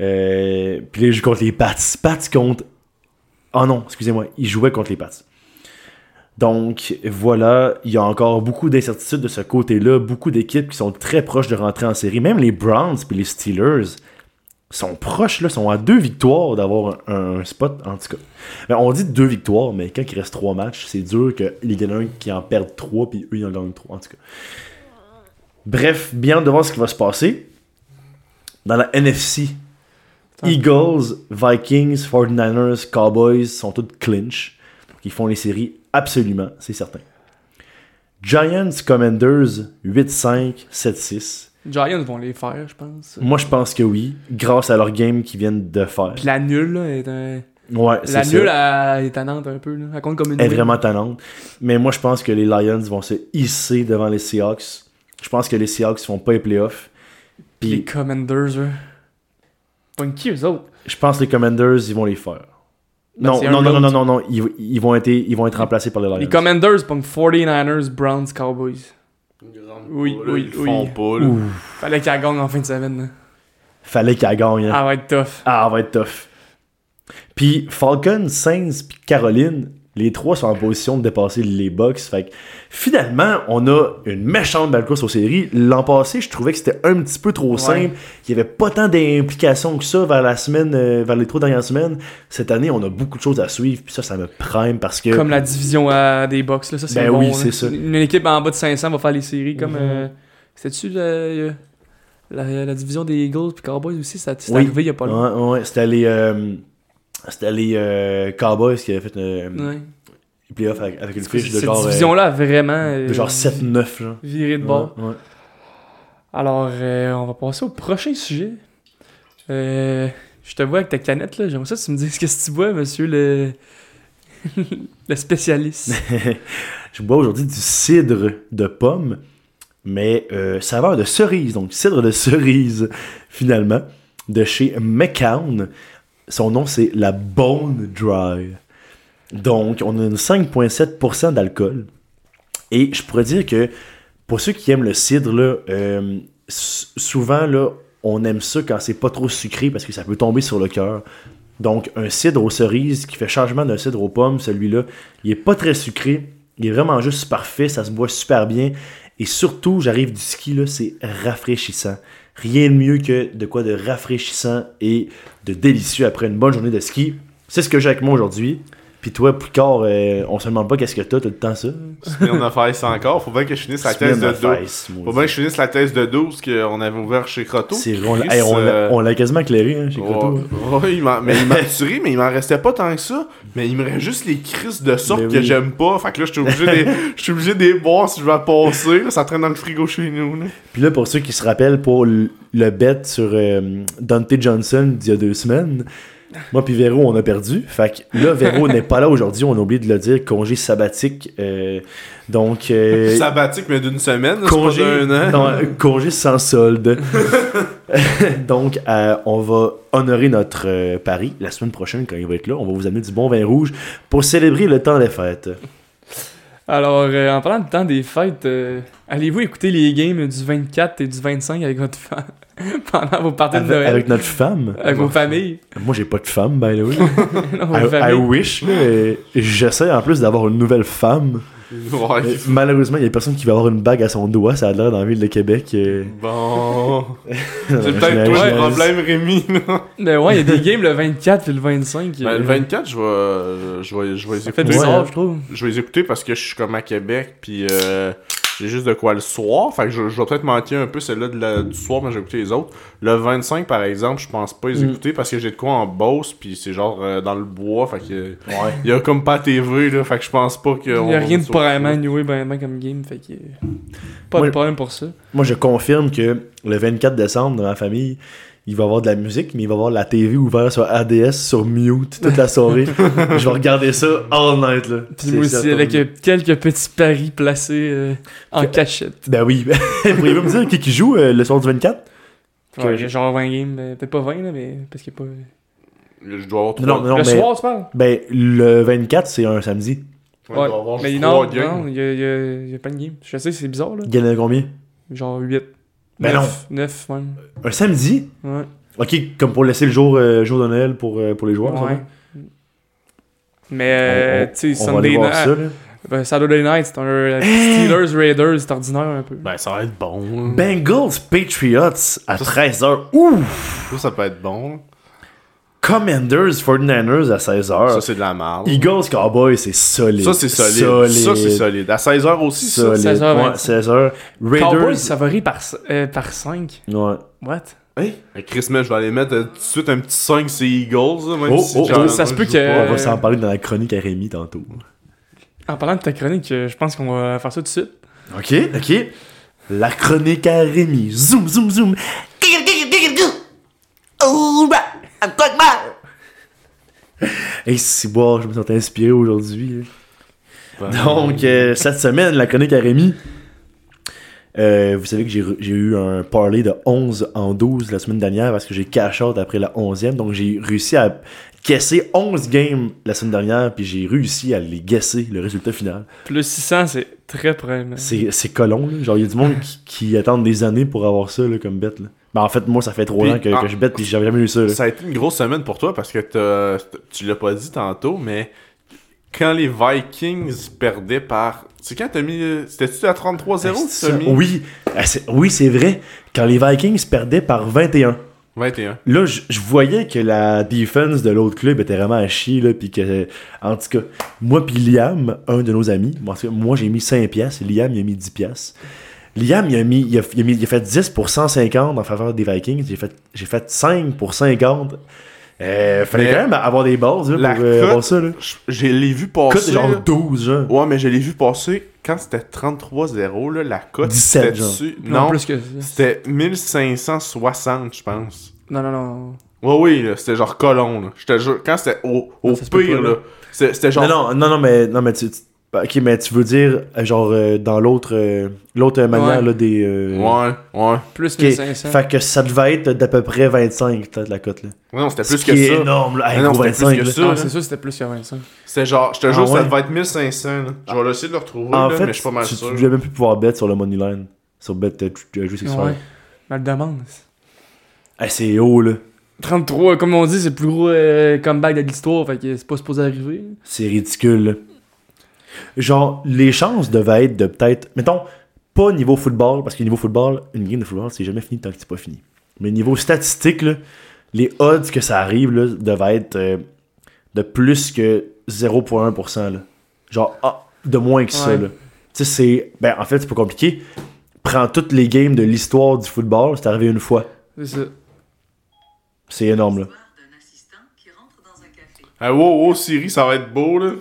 Euh, puis là, jouent contre les Pats. Pats contre... Oh non, excusez-moi, ils jouaient contre les Pats. Donc voilà, il y a encore beaucoup d'incertitudes de ce côté-là, beaucoup d'équipes qui sont très proches de rentrer en série. Même les Browns puis les Steelers sont proches, là, sont à deux victoires d'avoir un, spot, en tout cas. Ben, on dit deux victoires, mais quand il reste trois matchs, c'est dur en ait un qui en perde trois, puis eux, ils en gagnent trois, en tout cas. Bref, bien de voir ce qui va se passer. Dans la NFC. Eagles, Vikings, 49ers, Cowboys sont toutes clinch. Donc, ils font les séries absolument, c'est certain. Giants, Commanders, 8-5, 7-6. Giants vont les faire, je pense. Moi, je pense que oui, grâce à leur game qu'ils viennent de faire. Puis la nulle, là, est un... Ouais, La nulle, elle est tannante un peu, là. Elle compte comme une Elle est vraiment tannante. Mais moi, je pense que les Lions vont se hisser devant les Seahawks. Je pense que les Seahawks font pas les playoffs. Les Puis Commanders, eux. Qui, eux autres? je pense que les Commanders, ils vont les faire. Ben, non, non, non, non, autre. non, non, ils, ils vont être, ils vont être remplacés par les Lions. Les Commanders pognent 49ers, Browns, Cowboys. Oui, oui, ils font oui. pas, là. Fallait qu'elle gagne en fin de semaine. là. fallait qu'elle gagne. hein. Ah, va être tough. Ah, va être tough. Puis Falcon, Saints, puis Caroline, les trois sont en position de dépasser les Bucks. Fait que finalement, on a une méchante belle course aux séries. L'an passé, je trouvais que c'était un petit peu trop Ouais. simple. Il n'y avait pas tant d'implications que ça vers la semaine, euh, vers les trois dernières semaines. Cette année, on a beaucoup de choses à suivre. Puis ça, ça me prime parce que. Comme la division euh, des Bucks, là. Ça, c'est Ben bon. oui, là. c'est ça. Une équipe en bas de 500 va faire les séries. Comme. Mhm. euh, C'était-tu la, la division des Eagles puis Cowboys aussi? Ça c'est Oui. arrivé il y a pas longtemps. Ouais, ouais, c'était les. C'était les euh, Cowboys qui avaient fait euh, Ouais. les playoffs avec, avec une fiche de Cette genre. euh, division-là vraiment. euh, de genre 7-9, genre. Viré de bord. Ouais. Alors, on va passer au prochain sujet. Je te vois avec ta canette, là. J'aimerais ça que tu me dises ce que tu bois, monsieur le... le spécialiste? je bois aujourd'hui du cidre de pomme, mais euh, saveur de cerise. Donc, cidre de cerise, finalement, de chez McCown. Son nom, c'est la Bone Dry. Donc, on a une 5,7% d'alcool. Et je pourrais dire que pour ceux qui aiment le cidre, euh, souvent, on aime ça quand c'est pas trop sucré parce que ça peut tomber sur le cœur. Donc, un cidre aux cerises qui fait changement d'un cidre aux pommes, celui-là, il est pas très sucré. Il est vraiment juste parfait, ça se boit super bien. Et surtout, j'arrive du ski, c'est rafraîchissant. Rien de mieux que de quoi de rafraîchissant et de délicieux après une bonne journée de ski. C'est ce que j'ai avec moi aujourd'hui. Puis toi, Picard, euh, on se demande pas qu'est-ce que t'as tout le temps ça. on a fait ça encore. Faut bien que je finisse la thèse de 12. Faut bien que je finisse la thèse de 12 qu'on avait ouvert chez Croteau. C'est on hey, on euh, on l'a quasiment éclairé hein, chez Croteau. Ouais, ouais, il m'a- mais il m'a tué, mais il m'en restait pas tant que ça. Mais il me reste juste les crises de sorte Mais que j'aime pas. Fait que là, je suis obligé de je suis obligé de les boire si je vais passer. Là, ça traîne dans le frigo chez nous. Là. Puis là, pour ceux qui se rappellent, pour le, le bet sur euh, Dante Johnson d'il y a deux semaines, Moi puis Véro, on a perdu. Fait que là, Véro n'est pas là aujourd'hui. On a oublié de le dire. Congé sabbatique. euh, donc, euh, Sabbatique, mais d'une semaine, c'est pas congé, d'un an. non, euh, congé sans solde. donc, euh, on va honorer notre euh, pari la semaine prochaine quand il va être là. On va vous amener du bon vin rouge pour célébrer le temps des fêtes. Alors, euh, en parlant du temps des fêtes, euh, allez-vous écouter les games du 24 et du 25 avec votre femme? pendant vos parties de Avec, Noël? avec notre femme. Avec vos familles? Moi, j'ai pas de femme, by the way. Non, I, I wish. J'essaie en plus d'avoir une nouvelle femme. Ouais. Mais malheureusement, il y a personne qui va avoir une bague à son doigt. Ça a l'air dans la ville de Québec. euh. Bon. C'est peut-être toi le problème, Rémi. là. Mais ouais, il y a des games le 24 et le 25. Ben, euh, le 24, je vais, je vais, je vais les Ça fait écouter. bizarre, Ouais. je trouve. Je vais les écouter parce que je suis comme à Québec, puis euh, j'ai juste de quoi le soir. Fait que je, je vais peut-être manquer un peu celle-là de la- du soir, mais j'ai écouté les autres. Le 25, par exemple, je pense pas les Mm. écouter parce que j'ai de quoi en Beauce, puis c'est genre euh, dans le bois. Fait que. Il y a comme pas TV, là. Fait que je pense pas que. Il n'y a rien de vraiment anyway, ben, ben comme game, fait que. Pas Ouais. de problème pour ça. Moi, je confirme que le 24 décembre, dans ma famille, il va y avoir de la musique, mais il va y avoir la TV ouverte sur ADS, sur mute, toute la soirée. je vais regarder ça all night, là. Puis moi aussi, avec euh, quelques petits paris placés euh, en Que- cachette. Ben oui. Pourriez-vous me dire qui, qui joue euh, le soir du 24 Ouais, que- j'ai genre 20 games, euh, peut-être pas 20, là, mais parce qu'il n'y a pas. Je dois avoir trois. Non, non, le mais. soir, tu parles? Ben, le 24, c'est un samedi. Ouais, avoir mais non, il y a, a- a pas de game. Je sais, c'est bizarre, là. Il y en a combien? Genre 8. Ben 9, 9 même. Un samedi? Ouais. Ok, comme pour laisser le jour, euh, jour de Noël pour, euh, pour les joueurs. ouais. Mais, euh, tu sais, On va aller Sunday voir night. ça, là. ben, Saturday night, c'est un euh, Steelers Raiders, c'est ordinaire un peu. Ben, ça va être bon. Bengals Patriots à 13h. Ouf Ça, ça peut être bon. Commanders 49ers à 16h. Ça, c'est de la merde. Eagles Cowboys, c'est solide. Ça, c'est solide. Ça, c'est solide. À 16h aussi, ça. Solide. 16h, Ouais, 16h. Raiders. Cowboys favoris par, euh, par 5. Ouais. What? Hey, Chris, man, je vais aller mettre euh, tout de suite un petit 5 c'est Eagles. même Oh, si oh, oh, ça se peut que- pas. On va s'en parler dans la chronique à Rémi tantôt. En parlant de ta chronique, euh, je pense qu'on va faire ça tout de suite. Ok, ok. La chronique à Rémi. Zoom, zoom, zoom. Hey, c'est bon, je me sens inspiré aujourd'hui. Ben, Donc, euh, cette semaine, la chronique à Rémi. Euh, vous savez que j'ai eu un parlay de 11 en 12 la semaine dernière parce que j'ai cash out après la 11e. Donc, j'ai réussi à guesser 11 games la semaine dernière, puis j'ai réussi à les guesser, le résultat final. Plus 600, c'est très probablement. C'est colon, là. Genre, il y a du monde qui, qui attendent des années pour avoir ça là, comme bet. Là. Ben, en fait, moi, ça fait 3 Puis, ans que, ah, que je bête, puis j'avais jamais eu ça. là. Ça a été une grosse semaine pour toi parce que tu l'as pas dit tantôt, mais quand les Vikings perdaient par. C'est quand t'as mis. C'était-tu à 33-0 que Ça, t'as mis? Oui, Ah, c'est- oui, c'est vrai. Quand les Vikings perdaient par 21. 21. Là, je voyais que la defense de l'autre club était vraiment à chier, là, que, en tout cas, moi puis Liam, un de nos amis, moi j'ai mis 5 piastres, Liam il a mis 10 piastres. Liam, il a, mis, il, a, il a mis- il a fait 10 pour 150 en faveur des Vikings, j'ai fait, j'ai fait 5 pour 50. Euh, fallait Mais quand même avoir des bases là, la pour euh, cote- avoir ça. Là. Je l'ai vu Cote passer. genre là. 12, genre. Ouais, mais je l'ai vu passer quand c'était 33-0, là, la cote. 17, c'était genre. dessus. Non, Non, plus que c'était 1560, je pense. Non, non, non. Ouais, oui, là, c'était genre colon, là. Quand c'était au, Non, pire, pas, là. là, c'était genre. Non, non, non, non, mais, non, mais tu, tu- ok, mais tu veux dire, euh, genre, euh, dans l'autre euh, l'autre manière, Ouais. là, des... euh, Ouais, ouais. Plus ok, 1500. Fait que ça devait être d'à peu près 25, peut-être, la cote, là. Ouais, Non, c'était plus que ça. énorme, là. Hey, Ah non, plus 25, que ça. Non, c'est sûr, c'était plus que 25. C'était genre, je te Ah jure, ça ouais? devait être 1500, là. Je vais essayer de le retrouver, En là, fait, mais je suis pas mal tu, sûr. tu devais même plus pouvoir bet sur le money line. Sur bet tu- tu- juste Ouais. Mais le demande. Hey, c'est haut, là. 33, comme on dit, c'est le plus gros euh, comeback de l'histoire, fait que c'est pas supposé arriver. C'est ridicule, là. Genre, les chances devaient être de peut-être... Mettons, pas niveau football, parce que niveau football, une game de football, c'est jamais fini tant que c'est pas fini. Mais niveau statistique, là, les odds que ça arrive, là, devaient être euh, de plus que 0.1%, là. Genre, ah, de moins que ça, Ouais. là. Tu sais, c'est... Ben, en fait, c'est pas compliqué. Prends toutes les games de l'histoire du football, c'est arrivé une fois. C'est ça. C'est énorme, là. Ah, wow, wow, Siri, ça va être beau, là.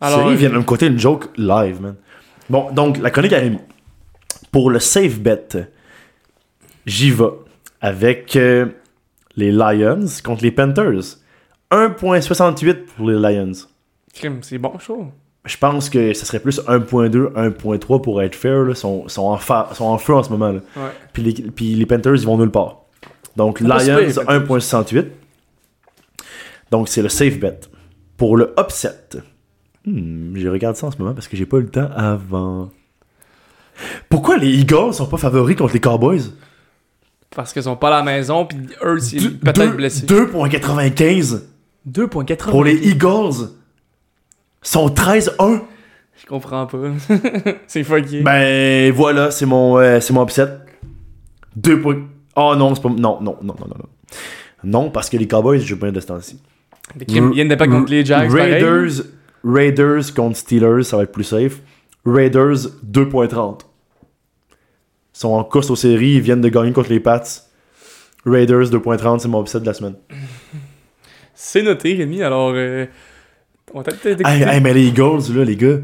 Alors, Siri euh, vient de me côté une joke live, man. Bon, donc, la chronique Rémi. Pour le safe bet, j'y vais avec euh, les Lions contre les Panthers. 1.68 pour les Lions. C'est bon, chaud. Je pense que ça serait plus 1.2, 1.3 pour être fair. Là. Ils sont, sont en fa- sont en feu en ce moment. Là. Ouais. Puis, les, puis les Panthers, ils vont nulle part. Donc, Lions, pire, les Panthers. 1.68. Donc, c'est le safe bet. Pour le upset, hmm, j'ai regardé ça en ce moment parce que j'ai pas eu le temps avant. Pourquoi les Eagles sont pas favoris contre les Cowboys? Parce qu'ils sont pas à la maison, puis eux, c'est Deux- peut-être deux- blessé. 2.95 2.80. pour les Eagles. Sont 13-1. Je comprends pas. c'est fucké. Ben voilà, c'est mon, euh, c'est mon upset. 2 points. Oh non, c'est pas. Non, non, non, non, non. Non, Non, parce que les Cowboys jouent bien de ce temps-ci. Des crimes, ils viennent pas contre les Jags, pareil. Raiders, Raiders contre Steelers, ça va être plus safe. Raiders 2.30. Ils sont en course aux séries, ils viennent de gagner contre les Pats. Raiders 2.30, c'est mon upset de la semaine. C'est noté, Rémi, alors... Euh, on va peut-être Hey, hey, mais les Eagles, là, les gars,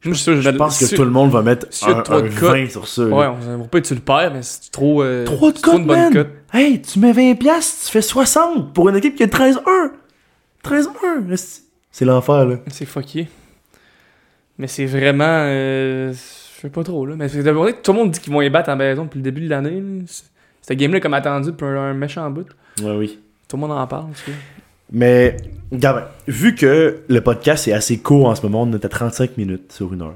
je sûr, je vais- pense que tout le monde va mettre un, un de 20 sur ça. Ouais, on va pas être tu le perds, mais c'est trop... Euh, 3 de c'est trop une bonne cote. Hey, tu mets 20$, piastres, tu fais 60 pour une équipe qui est 13-1. 13-1, esti. C'est l'enfer, là. C'est fucké. Mais c'est vraiment... Euh, je sais pas trop, là. Mais c'est d'abord que tout le monde dit qu'ils vont les battre en maison depuis le début de l'année. Cette game-là, comme attendu, pour un, méchant bout. Ouais, oui. Tout le monde en parle, tu sais. Mais, regarde, vu que le podcast est assez court en ce moment, on est à 35 minutes sur une heure.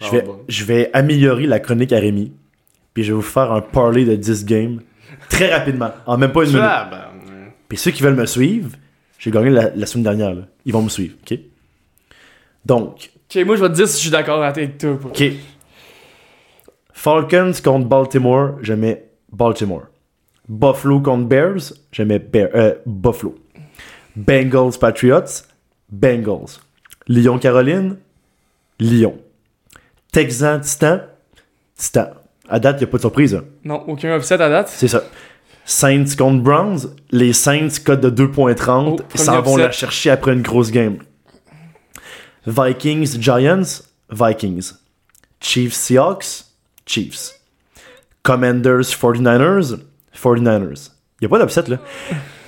Je Ah, vais, bon. je vais améliorer la chronique à Rémi, puis je vais vous faire un parlay de 10 games très rapidement, en même pas une minute. Ah, ben, Puis ceux qui veulent me suivre, j'ai gagné la, la semaine dernière, là. ils vont me suivre, ok? Donc, Ok, moi, je vais te dire si je suis d'accord avec toi. pour- ok. Falcons contre Baltimore, je mets Baltimore. Buffalo contre Bears, je mets Bear- euh, Buffalo. Bengals Patriots, Bengals. Lyon Caroline, Lyon. Texan Titan, Titan. À date, il n'y a pas de surprise. hein? Non, aucun upset à date? C'est ça. Saints contre Browns, les Saints code de 2.30 Oh, s'en vont la chercher après une grosse game. Vikings Giants, Vikings. Chiefs Seahawks, Chiefs. Commanders 49ers, 49ers. Il a pas d'upset là.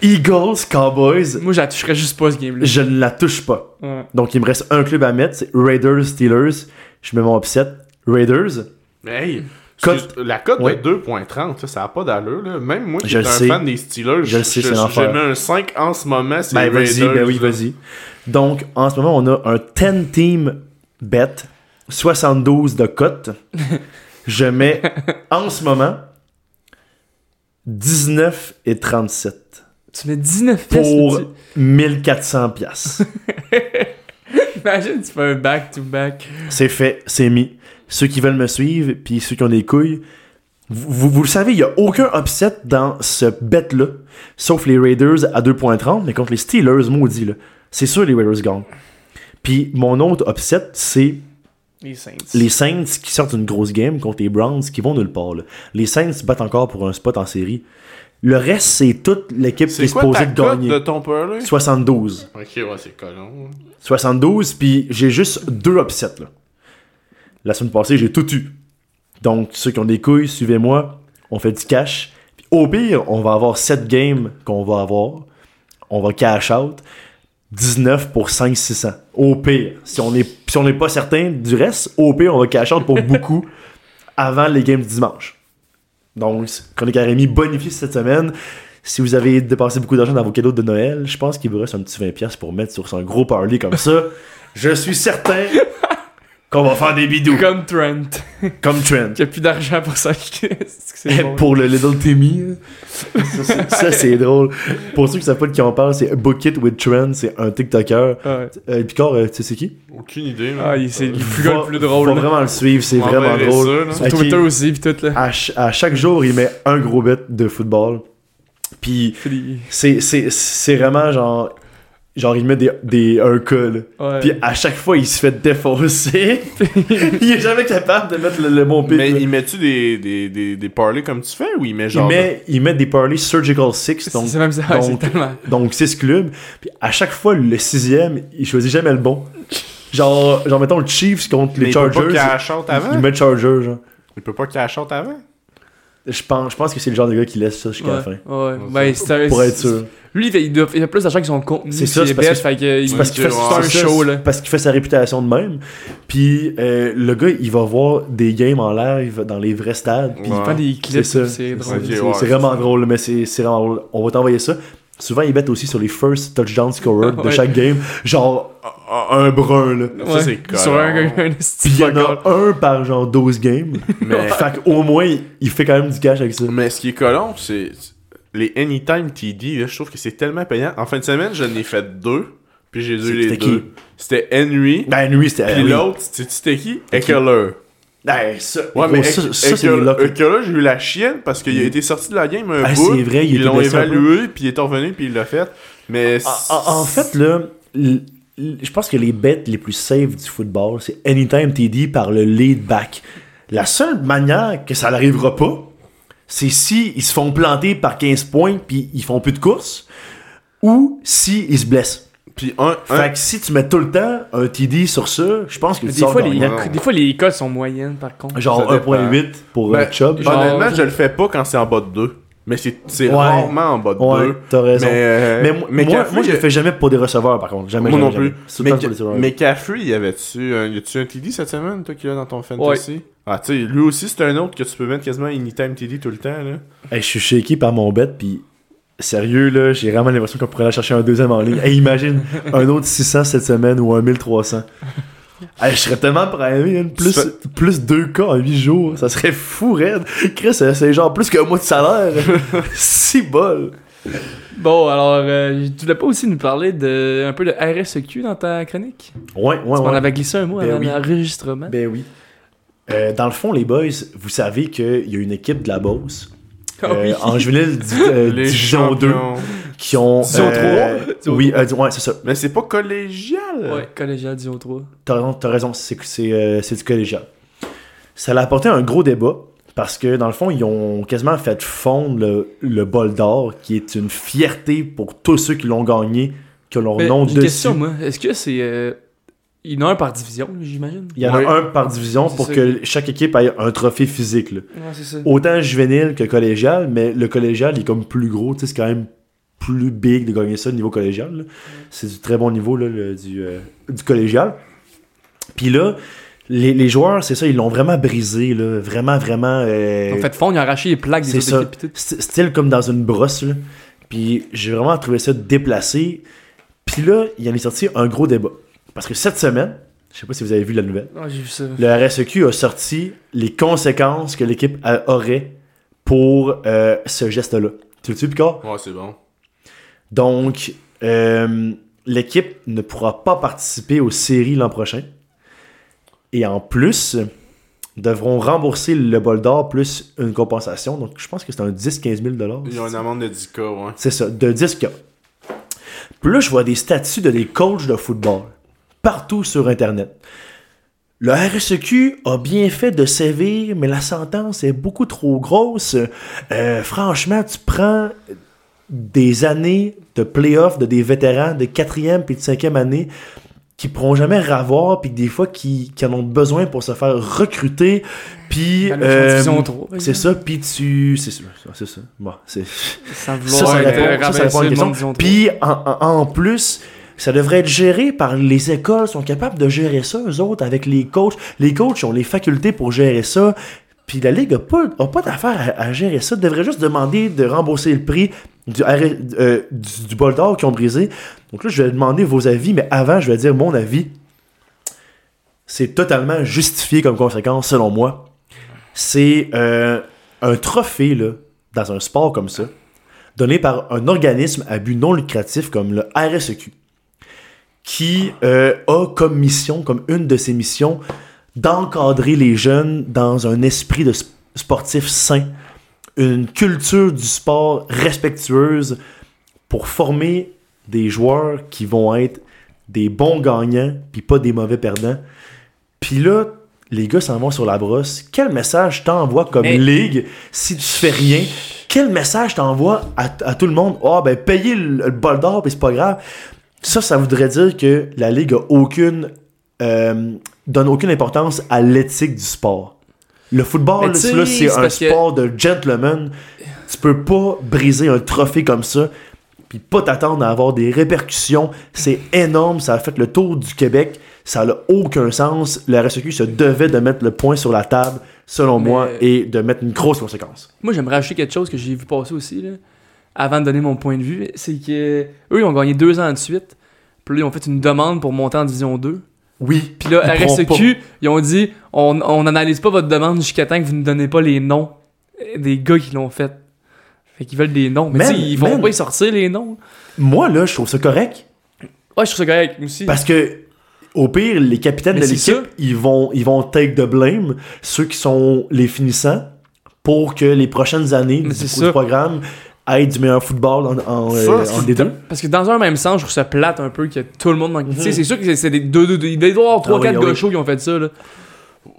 Eagles Cowboys, Moi, je la toucherais juste pas, ce game-là. je ne la touche pas. Ouais. Donc il me reste un club à mettre, c'est Raiders Steelers. Je mets mon upset. Raiders, hey, Cote- la cote Ouais. de 2.30, ça, ça a pas d'allure. Là. Même moi qui Je suis un sais. fan des Steelers, Je le sais, c'est je, je mets un 5 en ce moment, c'est Ben vas-y, ben oui, vas-y. Donc, en ce moment, on a un 10 team bet, 72 de cote. Je mets en ce moment 19 et 37 Tu mets 19 pièces. pour là-dessus. 1400 pièces. Imagine, tu fais un back-to-back. C'est fait, c'est mis. Ceux qui veulent me suivre, puis ceux qui ont des couilles, vous, vous- vous le savez, il n'y a aucun upset dans ce bet-là, sauf les Raiders à 2.30, mais contre les Steelers, maudit, là. C'est sûr les Raiders gagnent. Puis mon autre upset, c'est Les Saints. les Saints qui sortent une grosse game contre les Browns qui vont nulle part. là. Les Saints se battent encore pour un spot en série. Le reste, c'est toute l'équipe qui est ta supposée de cote gagner. de ton parlay? 72. Ok, ouais, c'est colon. 72, puis j'ai juste deux upsets. Là. La semaine passée, j'ai tout eu. Donc, ceux qui ont des couilles, suivez-moi. On fait du cash. Puis, au pire, on va avoir 7 games qu'on va avoir. On va cash out. 19 pour 5-600. Au pire. Si on n'est si on n'est pas certain du reste, au pire, on va cash out pour beaucoup avant les games du dimanche. Donc, Chronique Arémi bonifie cette semaine. Si vous avez dépensé beaucoup d'argent dans vos cadeaux de Noël, je pense qu'il vous reste un petit 20$ pour mettre sur un gros party comme ça. Je suis certain qu'on va faire des bidous. Comme Trent, Comme Trent. qui a plus d'argent pour ça. C'est bon. pour le Little Timmy. hein. Ça, c'est- drôle. Pour ceux qui savent pas de qui on parle, c'est Book It with Trent. C'est un TikToker. Ouais. Euh, Picard, euh, tu sais c'est qui? Aucune idée. man. Ah, il- c'est le plus Va- gars le plus drôle. Là. vraiment le suivre, c'est vraiment drôle. ça, là. Sur. Twitter aussi, pis tout là. À, ch- à chaque jour, il met un gros bet de football. Puis c'est vraiment genre. Genre, il met des, des, un cas, là. Ouais. Puis à chaque fois, il se fait défoncer. il est jamais capable de mettre le, le bon pic. Mais là. il met-tu des, des, des, des parlays comme tu fais ou il met il, genre. met, il met des parlays Surgical Six, donc, c'est même ça, ouais, donc, tellement. donc 6 clubs. Puis à chaque fois, le sixième, il choisit jamais le bon. Genre, genre mettons le Chiefs contre mais les il peut Chargers. pas cash out il, avant? il met Chargers, genre. Il peut pas cash out avant? Je pense, je pense que c'est le genre de gars qui laisse ça jusqu'à la fin. Ouais, Ben, ça- c'est un- Pour être sûr. Lui, il, fait, il, doit- il a plus d'argent que son contenu. C'est ça, c'est parce fait que C'est parce qu'il fait, un show, c'est là. Parce qu'il fait sa réputation de même. Puis euh, le gars, il va voir des games en live dans les vrais stades. Puis il fait des c'est clips, ça. c'est drôle. C'est ouais, c'est c'est vraiment drôle, mais c'est vraiment drôle. On va t'envoyer ça. Souvent, ils mettent aussi sur les first touchdown scorers de Ouais. chaque game, genre un un brun, là. Ça, c'est Sur un, un, Puis il y en a un par genre 12 games. Mais, fait qu'au moins, il, il fait quand même du cash avec ça. mais ce qui est collant, c'est les Anytime TD, là, je trouve que c'est tellement payant. En fin de semaine, j'en ai fait deux, puis j'ai dû les C'était deux. qui? C'était Henry, Ben, lui, c'était. puis oui. l'autre, c'était qui? Eckler. Ben, ça, Ouais, mais ça, ça, c'est Eckler, j'ai eu la chienne parce qu'il a été sorti de la game un Ah, bout. c'est vrai, il ils l'ont évalué, puis il est revenu, puis il l'a fait. Mais En, fait, là, je pense que les bêtes les plus safe du football, c'est Anytime TD par le lead back. La seule manière que ça n'arrivera pas, c'est si ils se font planter par 15 points puis ils font plus de course, ou si ils se blessent. puis un, un- Fait que si tu mets tout le temps un TD sur ça, je pense que tu Des sors fois, les, des fois, les codes sont moyennes, par contre. Genre Ça dépend. 1.8 pour Ben, Chubb. genre- honnêtement, je le fais pas quand c'est en bas de 2. Mais c'est c'est Ouais. rarement en bas de Ouais, 2. t'as raison. Mais, euh, Mais, moi, moi, Caffrey, moi, je le fais jamais pour des receveurs, par contre. Jamais, Moi non jamais, jamais. plus. Tout Mais, pour des mais Caffrey, y avait-tu un, y a-tu un TD cette semaine, toi, qui l'a dans ton fantasy? Ah, tu sais, lui aussi, c'est un autre que tu peux mettre quasiment anytime TD tout le temps, là. Hey, je suis shaké par mon bet, puis sérieux, là, j'ai vraiment l'impression qu'on pourrait aller chercher un deuxième en ligne. Hey, imagine un autre 600 cette semaine ou un 1300. Hey, je serais tellement primé, hein, plus, Tu plus 2K en 8 jours. Ça serait fou, raide. Chris, c'est c'est genre plus qu'un mois de salaire. 6 bol. Bon, alors, euh, tu voulais pas aussi nous parler de un peu de RSEQ dans ta chronique? Ouais, ouais, Tu ouais. avais glissé un mot Ben avant oui. l'enregistrement. Ben oui. Euh, dans le fond, les boys, vous savez qu'il y a une équipe de la Beauce Ah euh, oui. en euh, Les Division 2 champions. Qui ont. Division euh, 3? Division Oui, euh, ouais, c'est ça. Mais c'est pas collégial. Ouais, collégial, disons 3. T'as raison, t'as raison, c'est c'est, euh, c'est du collégial. Ça a apporté un gros débat parce que dans le fond, ils ont quasiment fait fondre le, le bol d'or, qui est une fierté pour tous ceux qui l'ont gagné, que leur Mais nom j'ai une dessus. question, moi. Est-ce que c'est. euh, Il y en a un par division, j'imagine? Il y en a un par division pour ça. que chaque équipe ait un trophée physique. là. Ouais, c'est ça. Autant juvénile que collégial, mais le collégial il est comme plus gros, tu sais, c'est quand même plus big de gagner ça au niveau collégial. là. C'est du très bon niveau là, le- du, euh, du collégial. Puis là, les, les joueurs, c'est ça, ils l'ont vraiment brisé, là, vraiment, vraiment. euh, En fait, fond, ils ont arraché les plaques des c'est autres ça. équipes style comme dans une brosse. Là. Puis j'ai vraiment trouvé ça déplacé. Puis là, il en est sorti un gros débat. Parce que cette semaine, je sais pas si vous avez vu la nouvelle, Ah, j'ai vu ça. le RSEQ a sorti les conséquences que l'équipe a- aurait pour euh, ce geste-là. Tu le sais, Picard? Ouais, c'est bon. Donc, euh, l'équipe ne pourra pas participer aux séries l'an prochain. Et en plus, devront rembourser le bol d'or plus une compensation. Donc, je pense que c'est un 10-15 000 Ils ont une amende de 10K, ouais. c'est ça, de 10K. Puis là, je vois des statuts de des coachs de football partout sur Internet. Le RSEQ a bien fait de sévir, mais la sentence est beaucoup trop grosse. Euh, franchement, tu prends des années de playoffs de des vétérans de quatrième puis de cinquième année qui pourront jamais ravoir puis des fois qui, qui en ont besoin pour se faire recruter puis euh, division 3, par c'est ça puis tu c'est ça c'est ça bon c'est ça, ça être, répond. Puis, en, en- en plus, ça devrait être géré par les écoles, sont capables de gérer ça, eux autres, avec les coachs. Les coachs ont les facultés pour gérer ça. Puis la Ligue n'a pas, a pas d'affaire à, à gérer ça. devrait juste demander de rembourser le prix euh, du, bol d'or qu'ils ont brisé. Donc là, je vais demander vos avis, mais avant, je vais dire mon avis. C'est totalement justifié comme conséquence, selon moi. C'est euh, un trophée, là, dans un sport comme ça, donné par un organisme à but non lucratif comme le RSEQ, qui euh, a comme mission, comme une de ses missions, d'encadrer les jeunes dans un esprit de sp- sportif sain, une culture du sport respectueuse pour former des joueurs qui vont être des bons gagnants puis pas des mauvais perdants. Puis là, les gars s'en vont sur la brosse. Quel message t'envoies comme Mais- ligue si tu fais rien? Quel message t'envoies à, à tout le monde? Ah, ben, payez le, le bol d'or, puis c'est pas grave. Ça, ça voudrait dire que la ligue a aucune. euh, donne aucune importance à l'éthique du sport. Le football, c'est un que- sport de gentleman. Tu peux pas briser un trophée comme ça, puis pas t'attendre à avoir des répercussions. C'est énorme, ça a fait le tour du Québec. Ça n'a aucun sens. Le RSEQ se devait de mettre le point sur la table, selon Mais- moi, et de mettre une grosse conséquence. Moi, j'aimerais ajouter quelque chose que j'ai vu passer aussi, là, avant de donner mon point de vue. C'est que eux, ils ont gagné deux ans de suite. Puis là, ils ont fait une demande pour monter en Division 2. Oui. Puis là, Ils RSEQ, ils ont dit on on n'analyse pas votre demande jusqu'à temps que vous ne donnez pas les noms des gars qui l'ont fait. Fait qu'ils veulent des noms. Mais Man, ils vont man. pas y sortir les noms. Moi, là, je trouve ça correct. Ouais, je trouve ça correct aussi. Parce que, au pire, les capitaines Mais de l'équipe, ils vont, ils vont take the blame, ceux qui sont les finissants, pour que les prochaines années Mais du, du programme aient du meilleur football en, en, Ça, euh, c'est en D2. Parce que dans un même sens, je trouve ça plate un peu que tout le monde. dans- Tu sais, Mhm. c'est sûr que c'est- des deux, deux, deux. Il doit y avoir trois, Ah quatre oui, ah gars oui. chauds qui ont fait ça, là.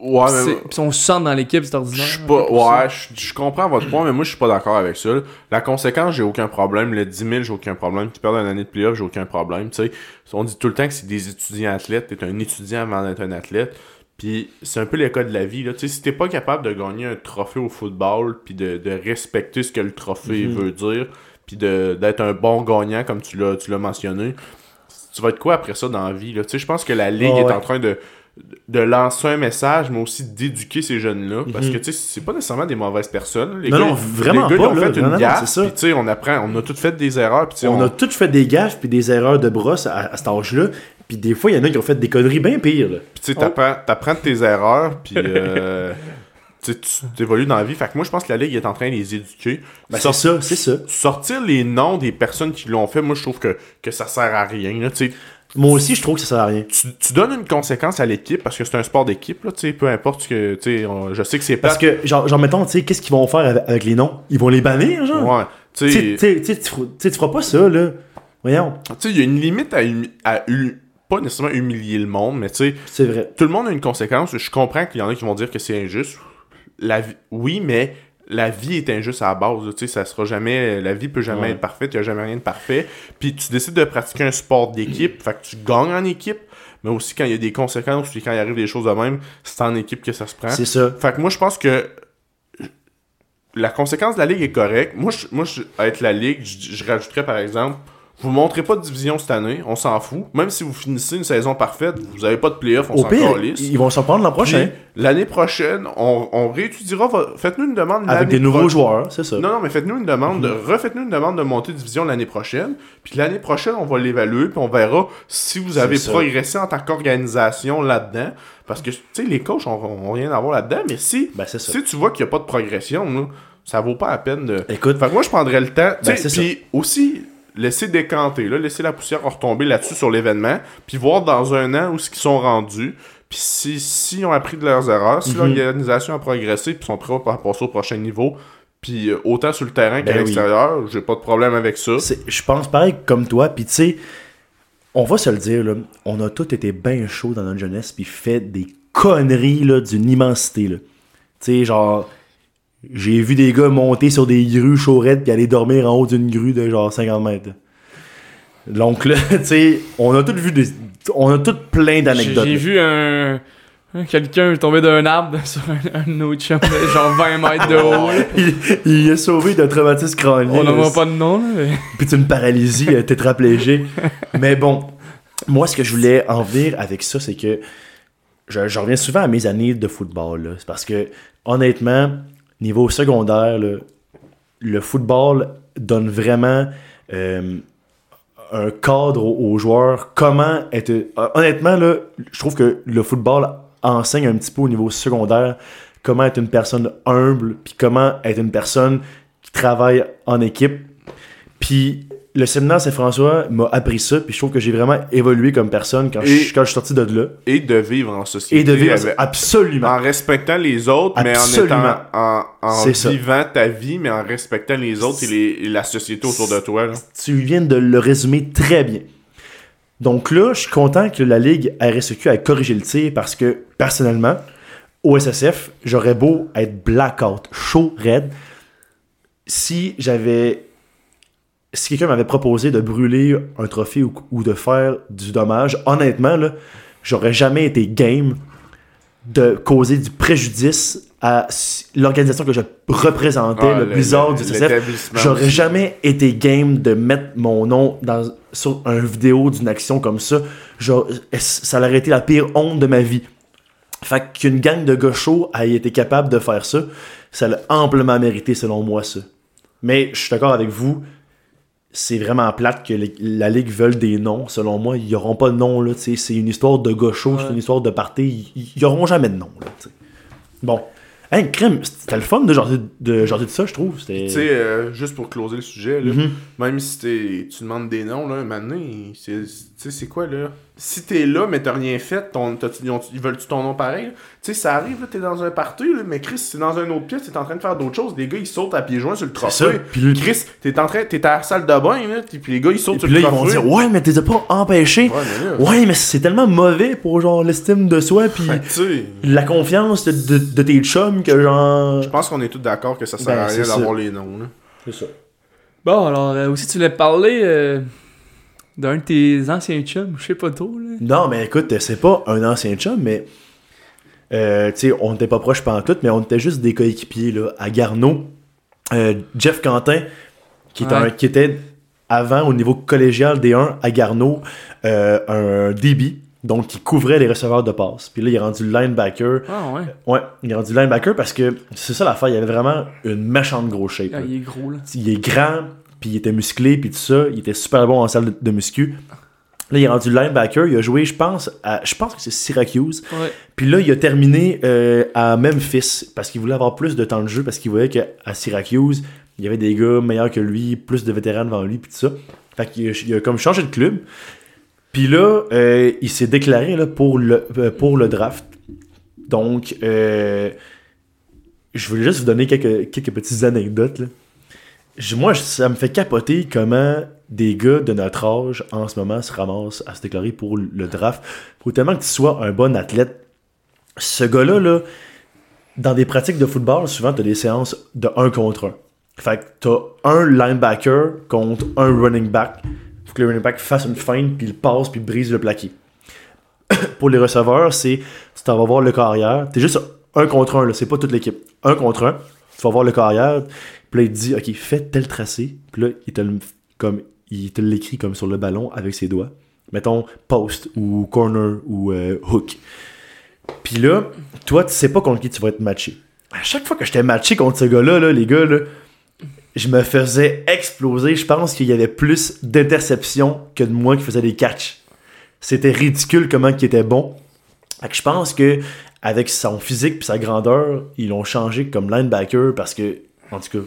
Ouais, mais. Puis ils sont sens dans l'équipe, c'est Je ordinaire. pas. pour ça. Ouais, je je comprends votre point, mais moi, je suis pas d'accord avec ça. là. La conséquence, j'ai aucun problème. Le 10 000, j'ai aucun problème. Tu perds une année de playoff, j'ai aucun problème. Tu sais, on dit tout le temps que c'est des étudiants athlètes. T'es un étudiant avant d'être un athlète. Puis c'est un peu le cas de la vie. Là. Tu si t'es pas capable de gagner un trophée au football, puis de, de respecter ce que le trophée Mhm. veut dire, puis d'être un bon gagnant, comme tu l'as tu l'as mentionné, tu vas être quoi après ça dans la vie? Tu je pense que la Ligue Ah est en train de, de lancer un message, mais aussi d'éduquer ces jeunes-là. Parce Mhm. que, tu sais, c'est pas nécessairement des mauvaises personnes. Les Non, gars, non, vraiment les gars, pas, ils ont là. fait Non, une gaffe, puis tu sais, on apprend, on a tous fait des erreurs, puis tu On on- a tous fait des gaffes puis des erreurs de brosse à, à cet âge-là. Puis des fois, il y en a qui ont fait des conneries bien pires. là. puis tu sais, t'apprends, t'apprends de tes erreurs, puis euh, tu évolues dans la vie. Fait que moi, je pense que la Ligue est en train de les éduquer. Ben, c'est ça, c'est ça. sortir les noms des personnes qui l'ont fait, moi, je trouve que, que ça sert à rien. là. Tu sais, Moi aussi, je trouve que ça sert à rien. tu, tu donnes une conséquence à l'équipe parce que c'est un sport d'équipe, là, tu sais, peu importe ce que, tu sais, on- je sais que c'est Parce plate. que, genre, genre mettons, tu sais, qu'est-ce qu'ils vont faire avec, avec les noms? Ils vont les bannir, genre? Ouais, tu Tu sais, tu sais, tu sais, tu feras- tu sais, tu feras pas ça, là. Voyons, tu sais, il y a une limite à, humi- à hu- pas nécessairement humilier le monde, mais tu sais, c'est vrai. tout le monde a une conséquence. Je comprends qu'il y en a qui vont dire que c'est injuste. La vie- oui, mais la vie est injuste à la base. Tu sais, ça sera jamais. La vie peut jamais Ouais. être parfaite. Il n'y a jamais rien de parfait. Puis tu décides de pratiquer un sport d'équipe. Fait que tu gagnes en équipe. Mais aussi quand il y a des conséquences, puis quand il arrive des choses de même, c'est en équipe que ça se prend. C'est ça. Fait que moi, je pense que la conséquence de la ligue est correcte. Moi, je, moi je, être la ligue, je, je rajouterais par exemple, vous montrez pas de division cette année, on s'en fout. Même si vous finissez une saison parfaite, vous avez pas de playoff, on s'en calisse. ils vont s'en prendre l'an prochain. L'année prochaine, on, on réétudiera. Faites-nous une demande Avec des nouveaux joueurs, c'est ça. Non, non, mais faites-nous une demande, de, refaites-nous une demande de monter de division l'année prochaine. Puis l'année prochaine, on va l'évaluer, puis on verra si vous avez progressé en tant qu'organisation là-dedans. Parce que, tu sais, les coachs ont, ont rien à voir là-dedans, mais si, Ben, si tu vois qu'il n'y a pas de progression, là, ça vaut pas la peine de. Écoute, Fait que moi, je prendrais le temps. Ben, puis aussi, laisser décanter, là, laisser la poussière retomber là-dessus sur l'événement, puis voir dans un an où ce qu'ils sont rendus. Puis si, si ont appris de leurs erreurs, si Mhm. l'organisation a progressé, puis sont prêts à passer au prochain niveau, puis euh, autant sur le terrain qu'à Ben oui. l'extérieur, j'ai pas de problème avec ça. je pense pareil comme toi. Puis tu sais, on va se le dire, là, on a tous été bien chauds dans notre jeunesse, puis fait des conneries d'une immensité. Tu sais, genre, j'ai vu des gars monter sur des grues chaurettes puis aller dormir en haut d'une grue de genre 50 mètres. Donc là, tu sais, on a tous vu des. On a tous plein d'anecdotes. j'ai vu un. un- Quelqu'un tomber d'un arbre sur un, un autre chum, de genre 20 mètres de haut. Il, il est sauvé d'un traumatisme crânien. On n'en voit pas de nom, là. mais- puis une paralysie euh, tétraplégique. Mais bon, moi, ce que je voulais en venir avec ça, c'est que je, je reviens souvent à mes années de football. là. C'est parce que, honnêtement, niveau secondaire, le football donne vraiment euh, un cadre aux, joueurs. Comment être. Honnêtement, là, je trouve que le football enseigne un petit peu au niveau secondaire comment être une personne humble, puis comment être une personne qui travaille en équipe. Puis le séminaire Saint-François m'a appris ça, puis je trouve que j'ai vraiment évolué comme personne quand, Et- je, quand je suis sorti de là. Et de vivre en société. Et de vivre avec- absolument. en respectant les autres, mais en Absolument. étant en, en ça. vivant ta vie, mais en respectant les autres et, les- et la société autour de toi. là. Tu viens de le résumer très bien. Donc là, je suis content que la Ligue RSEQ ait corrigé le tir parce que, personnellement, au SSF, j'aurais beau être blackout, chaud, raide, si j'avais... Si quelqu'un m'avait proposé de brûler un trophée ou, ou de faire du dommage, honnêtement, là, j'aurais jamais été game de causer du préjudice à l'organisation que je représentais, Ah, le, Blizzard du CCF. J'aurais jamais été game de mettre mon nom dans, sur un vidéo d'une action comme ça. Ça aurait été la pire honte de ma vie. Fait qu'une gang de gars chauds ait été capable de faire ça, ça l'a amplement mérité selon moi ça. Mais je suis d'accord avec vous, c'est vraiment plate que les- la ligue veuille des noms. Selon moi, ils n'auront pas de nom là. C'est une histoire de chauds, c'est une histoire de party. Ils- n'auront jamais de nom là. Bon. Hey, crème, c'était le fun de jaser de, jaser de ça, je trouve. Tu sais, euh, juste pour closer le sujet, là, Mhm. même si tu demandes des noms, là, sais, c'est quoi, là? Si t'es là, mais t'as rien fait, ton, t'as- ils, ont- ils veulent-tu ton nom pareil? là? Tu sais, ça arrive, là, t'es dans un party, là, mais Chris, c'est dans un autre pièce, t'es en train de faire d'autres choses, les gars, ils sautent à pieds joints sur le C'est ça. trophée. Puis le- Chris, t'es en train, t'es à la salle de bain, là, puis les gars, ils sautent Et sur puis là, le ils vont trophée. dire Ouais, mais t'es pas empêché. Ouais, mais là, Ouais, mais c'est tellement mauvais pour genre l'estime de soi puis la confiance de, de- de tes chums que genre. je pense qu'on est tous d'accord que ça sert Ben, à rien d'avoir les noms, là. C'est ça. Bon, alors, euh, aussi, tu l'as parlé euh, d'un de tes anciens chums, je sais pas trop, là. Non, mais écoute, c'est pas un ancien chum, mais. euh, tu sais, on n'était pas proches pendant tout, mais on était juste des coéquipiers là, à Garneau. Euh, Jeff Quentin, qui, est Ouais. un- qui était avant au niveau collégial D1 à Garneau, euh, un DB, donc qui couvrait les receveurs de passe. Puis là, il est rendu linebacker. Ah ouais. Ouais, il est rendu linebacker parce que c'est ça l'affaire, il avait vraiment une méchante grosse shape. Ah, il est gros, là. il est grand, puis il était musclé, puis tout ça. Il était super bon en salle de, de muscu. Là, il est rendu linebacker. Il a joué, je pense, à, je pense que c'est Syracuse. Ouais. Puis là, il a terminé euh, à Memphis parce qu'il voulait avoir plus de temps de jeu parce qu'il voyait qu'à Syracuse, il y avait des gars meilleurs que lui, plus de vétérans devant lui, puis tout ça. Fait qu'il a, il a comme changé de club. Puis là, euh, il s'est déclaré là, pour, le, euh, pour le draft. Donc, euh, je voulais juste vous donner quelques, quelques petites anecdotes. Là. Moi, ça me fait capoter comment des gars de notre âge en ce moment se ramassent à se déclarer pour le draft. Faut tellement que tu sois un bon athlète. Ce gars-là, là, dans des pratiques de football, souvent, tu as des séances de 1 contre 1. Fait que tu as un linebacker contre un running back. Faut que le running back fasse une feinte, puis il passe, puis il brise le plaqué. pour les receveurs, c'est tu t'en vas voir le carrière. T'es juste un contre un, là, c'est pas toute l'équipe. Un contre un, tu vas voir le carrière, puis là, il te dit, OK, fais tel tracé, puis là, il te comme, il te l'écrit comme sur le ballon avec ses doigts. Mettons post ou corner ou euh, hook. Puis là, toi, tu sais pas contre qui tu vas être matché. À chaque fois que j'étais matché contre ce gars-là, là, les gars, là, je me faisais exploser. Je pense qu'il y avait plus d'interceptions que de moi qui faisais des catchs. C'était ridicule comment il était bon. Fait que je pense que avec son physique et sa grandeur, ils l'ont changé comme linebacker parce que, en tout cas,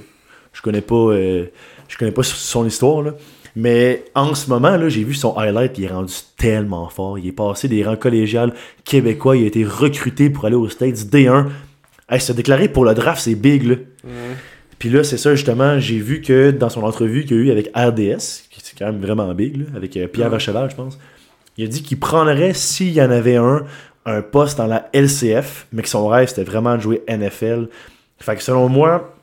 je connais pas, euh, je connais pas son histoire là. Mais en ce moment, là, j'ai vu son highlight, il est rendu tellement fort. Il est passé des rangs collégiales québécois, il a été recruté pour aller aux States D1. Hey, se déclarer pour le draft, c'est big, là. Puis là, c'est ça, justement, j'ai vu que dans son entrevue qu'il y a eu avec RDS, qui c'est quand même vraiment big, là, avec euh, Pierre Ouais. Vercheval, je pense, il a dit qu'il prendrait, s'il y en avait un, un poste dans la LCF, mais que son rêve, c'était vraiment de jouer NFL. Fait que selon moi,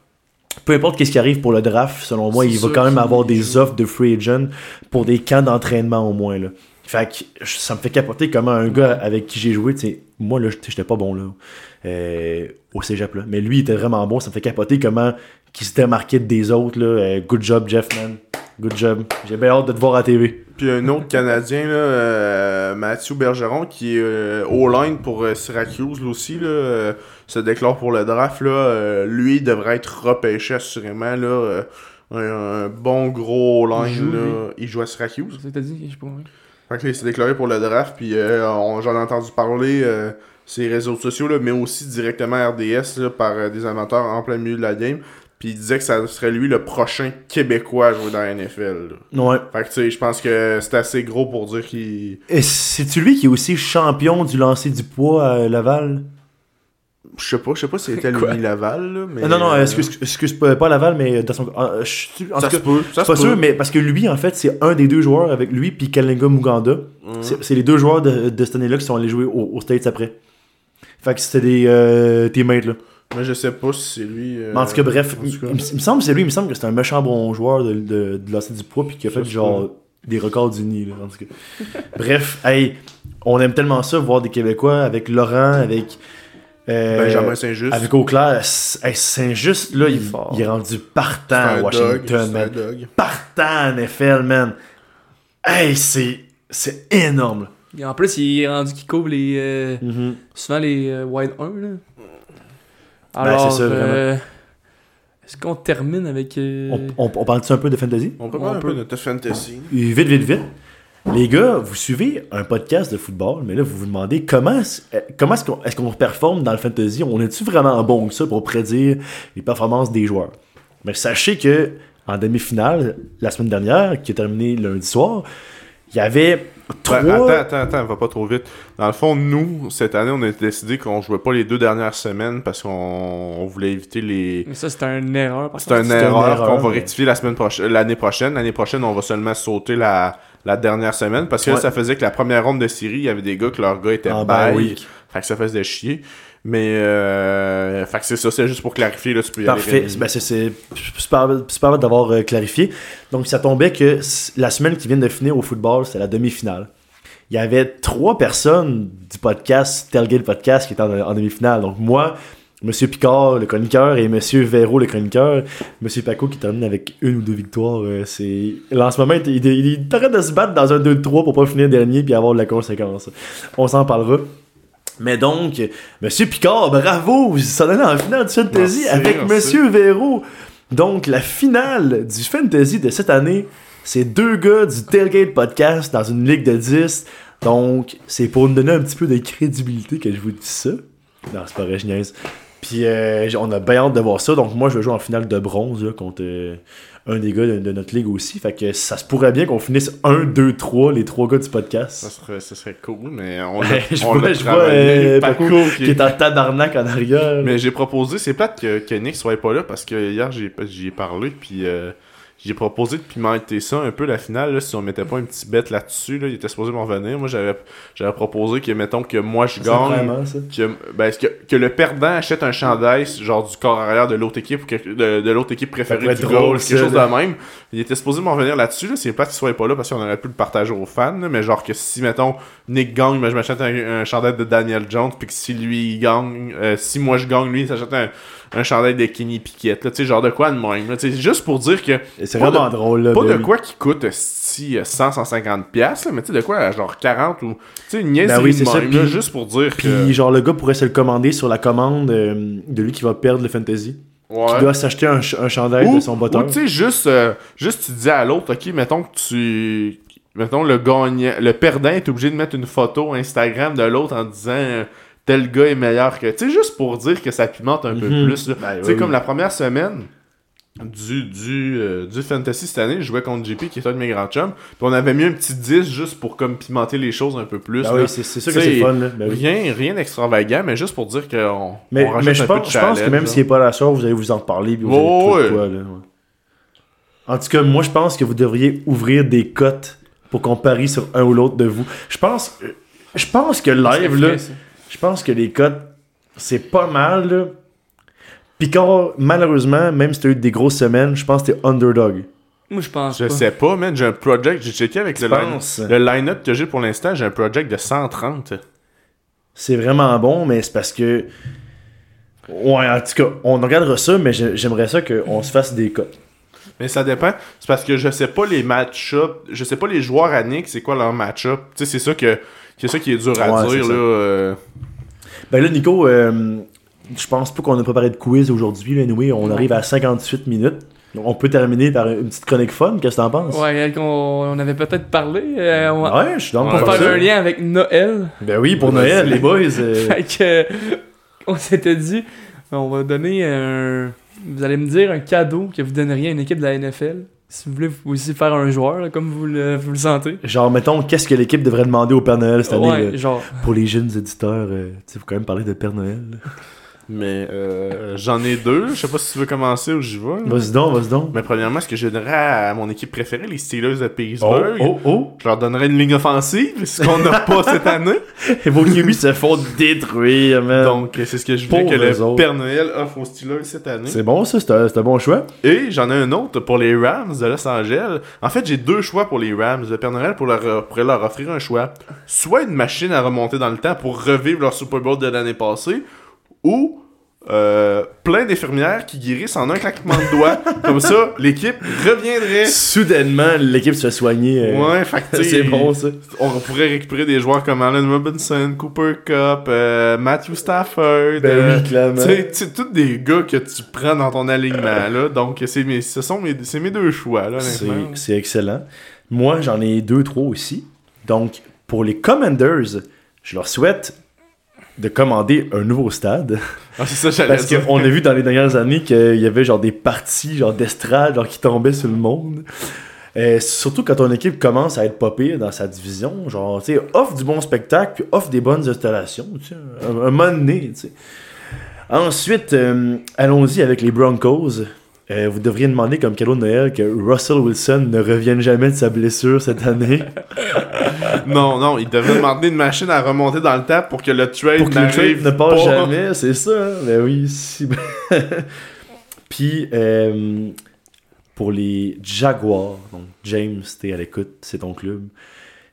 peu importe qu'est-ce qui arrive pour le draft, selon moi, il va quand même avoir des offres de free agent pour des camps d'entraînement au moins, là. Fait que ça me fait capoter comment un gars avec qui j'ai joué, tu moi, là, j'étais pas bon, là, euh, au cégep, là. Mais lui, il était vraiment bon. Ça me fait capoter comment qu'il se démarquait des autres, là. Euh, good job, Jeff, man. Good job. J'ai bien hâte de te voir à TV. Puis un autre Canadien, là, euh, Mathieu Bergeron, qui est euh, all-line pour euh, Syracuse, là aussi, là, euh, se déclare pour le draft. Là, euh, lui, il devrait être repêché assurément. Là, euh, un, un bon gros all-line. Il joue, là. Il joue à Syracuse. C'est dit? Je sais pas. Fait que il s'est déclaré pour le draft, puis euh, on- j'en ai entendu parler euh, sur les réseaux sociaux, là, mais aussi directement à RDS là, par euh, des amateurs en plein milieu de la game. Puis il disait que ça serait lui le prochain Québécois à jouer dans la NFL. là. Ouais. Fait que tu sais, je pense que c'est assez gros pour dire qu'il. Et c'est-tu lui qui est aussi champion du lancer du poids à Laval? Je sais pas, je sais pas si c'était? Louis Laval, là, mais. Euh, non, non, euh, excuse, excuse pas, Laval, mais dans son. ah, je en Ça se peut, ça pas se peut. sûr, mais parce que lui, en fait, c'est un des deux joueurs avec lui, puis Kalinga Muganda. Mhm. C'est c'est les deux joueurs de, de cette année-là qui sont allés jouer au- aux States après. Fait que c'était des euh, teammates, là. Mais je sais pas si c'est lui. euh, Mais en tout cas, bref, il, tout cas. il me- il me semble que c'est lui, il me semble que c'est un méchant bon joueur de, de, de lancer du poids, puis qui a fait genre des records d'unis, là, en tout cas. bref, hey, on aime tellement ça, voir des Québécois avec Laurent, avec Euh, Benjamin Saint-Just. Avec Auclair, hey, Saint-Just, là, il, fort. il est rendu partant à Washington, dog, man. Partant NFL, man. Hey, c'est, c'est énorme. Et en plus, il est rendu qu'il couvre les, euh, Mhm. souvent les euh, wide 1. Là. Ben, Alors, euh, est-ce qu'on termine avec. euh, On, on, on parle-tu un peu de fantasy? On peut parler un peu de Fantasy. Vite, vite, vite. Les gars, vous suivez un podcast de football, mais là, vous vous demandez comment, est-ce- euh, comment est-ce qu'on est qu'on performe dans le fantasy? On est-tu vraiment bon que ça pour prédire les performances des joueurs? Mais sachez que en demi-finale, la semaine dernière, qui est terminée lundi soir, il y avait trois... Attends, attends, attends, va pas trop vite. Dans le fond, nous, cette année, on a décidé qu'on jouait pas les deux dernières semaines parce qu'on on voulait éviter les. Mais ça, c'est une erreur. C'est une erreur erreur, qu'on va mais- rectifier la semaine prochaine, l'année prochaine. L'année prochaine, on va seulement sauter la, la dernière semaine parce que là, ça faisait que la première ronde de série, il y avait des gars que leur gars était bye week. Fait que ça faisait chier. Mais, euh, fait que c'est ça, c'est juste pour clarifier, là, tu peux y Parfait. aller. Ben, c'est- c'est super, super d'avoir euh, clarifié. Donc, ça tombait que la semaine qui vient de finir au football, c'est la demi-finale. Il y avait trois personnes du podcast, Tailgate Podcast, qui étaient en, en demi-finale. Donc, moi, Monsieur Picard, le chroniqueur, et Monsieur Véro, le chroniqueur. Monsieur Paco qui termine avec une ou deux victoires. euh, c'est... Là, en ce moment, il, il, il est en train de se battre dans un 2-3 pour pas finir dernier puis avoir de la conséquence. On s'en parlera. Mais donc, Monsieur Picard, bravo! Vous s'en allez en finale du Fantasy Merci, avec merci. Monsieur Véro. Donc, la finale du Fantasy de cette année, c'est deux gars du Tailgate Podcast dans une ligue de 10. Donc, c'est pour nous donner un petit peu de crédibilité que je vous dis ça. Non, c'est pas vrai, je niaise. Puis, euh, on a bien hâte de voir ça. Donc, moi, je vais jouer en finale de bronze là, contre euh, un des gars de, de notre ligue aussi. Fait que ça se pourrait bien qu'on finisse 1, 2, 3, les trois gars du Ça podcast. serait, ça serait cool, mais on l'a je on vois, l'a je vois euh, Paco Paco qui- qui est en tabarnak en arrière. Mais j'ai proposé, c'est plate que, que Nick soit pas là parce que hier j'ai j'y ai parlé puis euh, j'ai proposé de pimenter ça un peu la finale là, si on mettait pas une petite bête là-dessus là, il était supposé m'en revenir. Moi j'avais j'avais proposé que mettons que moi je gagne vraiment ça. que, ben, est-ce que, que le perdant achète un chandail genre du corps arrière de l'autre équipe ou que- de, de l'autre équipe préférée du drôle, quelque chose de même. Il était supposé m'en revenir là-dessus, là. c'est plate qu'il soit pas là parce qu'on aurait pu le partager aux fans, là, mais genre que si mettons Nick gagne, ben, je m'achète un, un chandail de Daniel Jones, puis que si lui il gagne, euh, si moi je gagne, lui il s'achète un, un chandail de Kenny Piquette, là, tu sais, genre de quoi de même, là, tu sais, juste pour dire que Et C'est Pas vraiment de- drôle. Là, pas de quoi qui coûte si 100 150 pièces mais tu sais de quoi genre 40 ou tu sais une niaiserie Ben oui, de ça, même, là, puis- juste pour dire Puis, que genre, le gars pourrait se le commander sur la commande euh, de lui qui va perdre le fantasy. Ouais. Qui doit s'acheter un, un chandail ou, de son botteur. ou, tu sais juste euh, juste tu dis à l'autre ok mettons que tu mettons le gagnant le perdant est obligé de mettre une photo Instagram de l'autre en disant euh, tel gars est meilleur que tu sais juste pour dire que ça pimente un peu Mhm. plus là. Ben, tu sais oui, comme oui. la première semaine du, du, euh, du fantasy cette année, je jouais contre JP qui est un de mes grands chums. Puis on avait mis un petit 10 juste pour comme pimenter les choses un peu plus. Ben oui, c'est sûr que c'est fun. Là. Ben oui. Rien, rien d'extravagant, mais juste pour dire qu'on Mais, on rajoute mais je, un peu de pense, je pense que même s'il n'est pas la chose, vous allez vous en reparler. Puis vous Ouais, allez trouver de ouais. quoi, là, ouais. En tout cas, moi, je pense que vous devriez ouvrir des cotes pour qu'on parie sur un ou l'autre de vous. Je pense, je pense que live, là, je pense que les cotes, c'est pas mal. Là. Picard, malheureusement, même si tu as eu des grosses semaines, je pense que t'es underdog. Moi, je pense Je pas. sais pas, man. J'ai un project. J'ai checké avec le, line- le line-up que j'ai pour l'instant. J'ai un project de 130. C'est vraiment bon, mais c'est parce que. Ouais, en tout cas, on regardera ça, mais j'ai- j'aimerais ça qu'on se fasse des cotes. Mais ça dépend. C'est parce que je sais pas les match-up. Je sais pas les joueurs à Nick, c'est quoi leur match-up. Tu sais, c'est ça que. C'est ça qui est dur à Ouais, dire, là. euh. Ben là, Nico, euh, je pense pas qu'on a préparé de quiz aujourd'hui. Anyway, on arrive à 58 minutes. Donc, on peut terminer par une petite chronique fun. Qu'est-ce que t'en penses? Ouais, qu'on on avait peut-être parlé. euh, on Ouais, je suis dans pour faire un lien avec Noël. Ben oui, pour. Noël, les boys. euh, Fait que, on s'était dit, on va donner un. Vous allez me dire un cadeau que vous donneriez à une équipe de la NFL. Si vous voulez vous aussi faire un joueur, là, comme vous le, vous le sentez. genre, mettons, qu'est-ce que l'équipe devrait demander au Père Noël cette année? Ouais, genre. Pour les jeunes éditeurs, euh, tu sais, faut quand même parler de Père Noël. Mais euh, j'en ai deux. Je sais pas si tu veux commencer ou j'y vais. Vas-y donc, vas-y donc. Mais premièrement, ce que je donnerais à mon équipe préférée, les Steelers de Oh, Pittsburgh, oh, oh! je leur donnerais une ligne offensive, ce qu'on n'a pas cette année. Et vos QB se font détruire, man. Donc, euh, c'est ce que je voulais que le autres. Père Noël offre aux Steelers cette année. C'est bon, ça, c'est un, un bon choix. Et j'en ai un autre pour les Rams de Los Angeles. En fait, j'ai deux choix pour les Rams. Le Père Noël pour leur, pourrait leur offrir un choix. Soit une machine à remonter dans le temps pour revivre leur Super Bowl de l'année passée, ou euh, plein d'infirmières qui guérissent en un claquement de doigts. Comme ça, l'équipe reviendrait. Soudainement, l'équipe se fait soigner. euh, Ouais, c'est bon ça. On pourrait récupérer des joueurs comme Allen Robinson, Cooper Cup, euh, Matthew Stafford. Ben euh, oui, clairement. tu sais, tu sais, tous des gars que tu prends dans ton alignement, là. Donc, c'est mes, ce sont mes, c'est mes deux choix, C'est c'est excellent. Moi, j'en ai deux, trois aussi. Donc, pour les Commanders, je leur souhaite de commander un nouveau stade. Ah, c'est ça, j'allais Parce qu'on a vu dans les dernières années qu'il y avait genre des parties genre d'estrade genre, qui tombaient sur le monde. Euh, surtout quand ton équipe commence à être pire dans sa division, genre, tu sais, offre du bon spectacle, puis offre des bonnes installations, tu sais, un, un moment donné, tu sais. Ensuite, euh, allons-y avec les Broncos. Euh, vous devriez demander comme cadeau de Noël que Russell Wilson ne revienne jamais de sa blessure cette année. Non, non, il devrait demander une machine à remonter dans le tap pour que le trade pour que le n'arrive trade ne passe pas. jamais, c'est ça. hein? Ben oui, si. Puis, euh, pour les Jaguars, donc James, t'es à l'écoute, c'est ton club.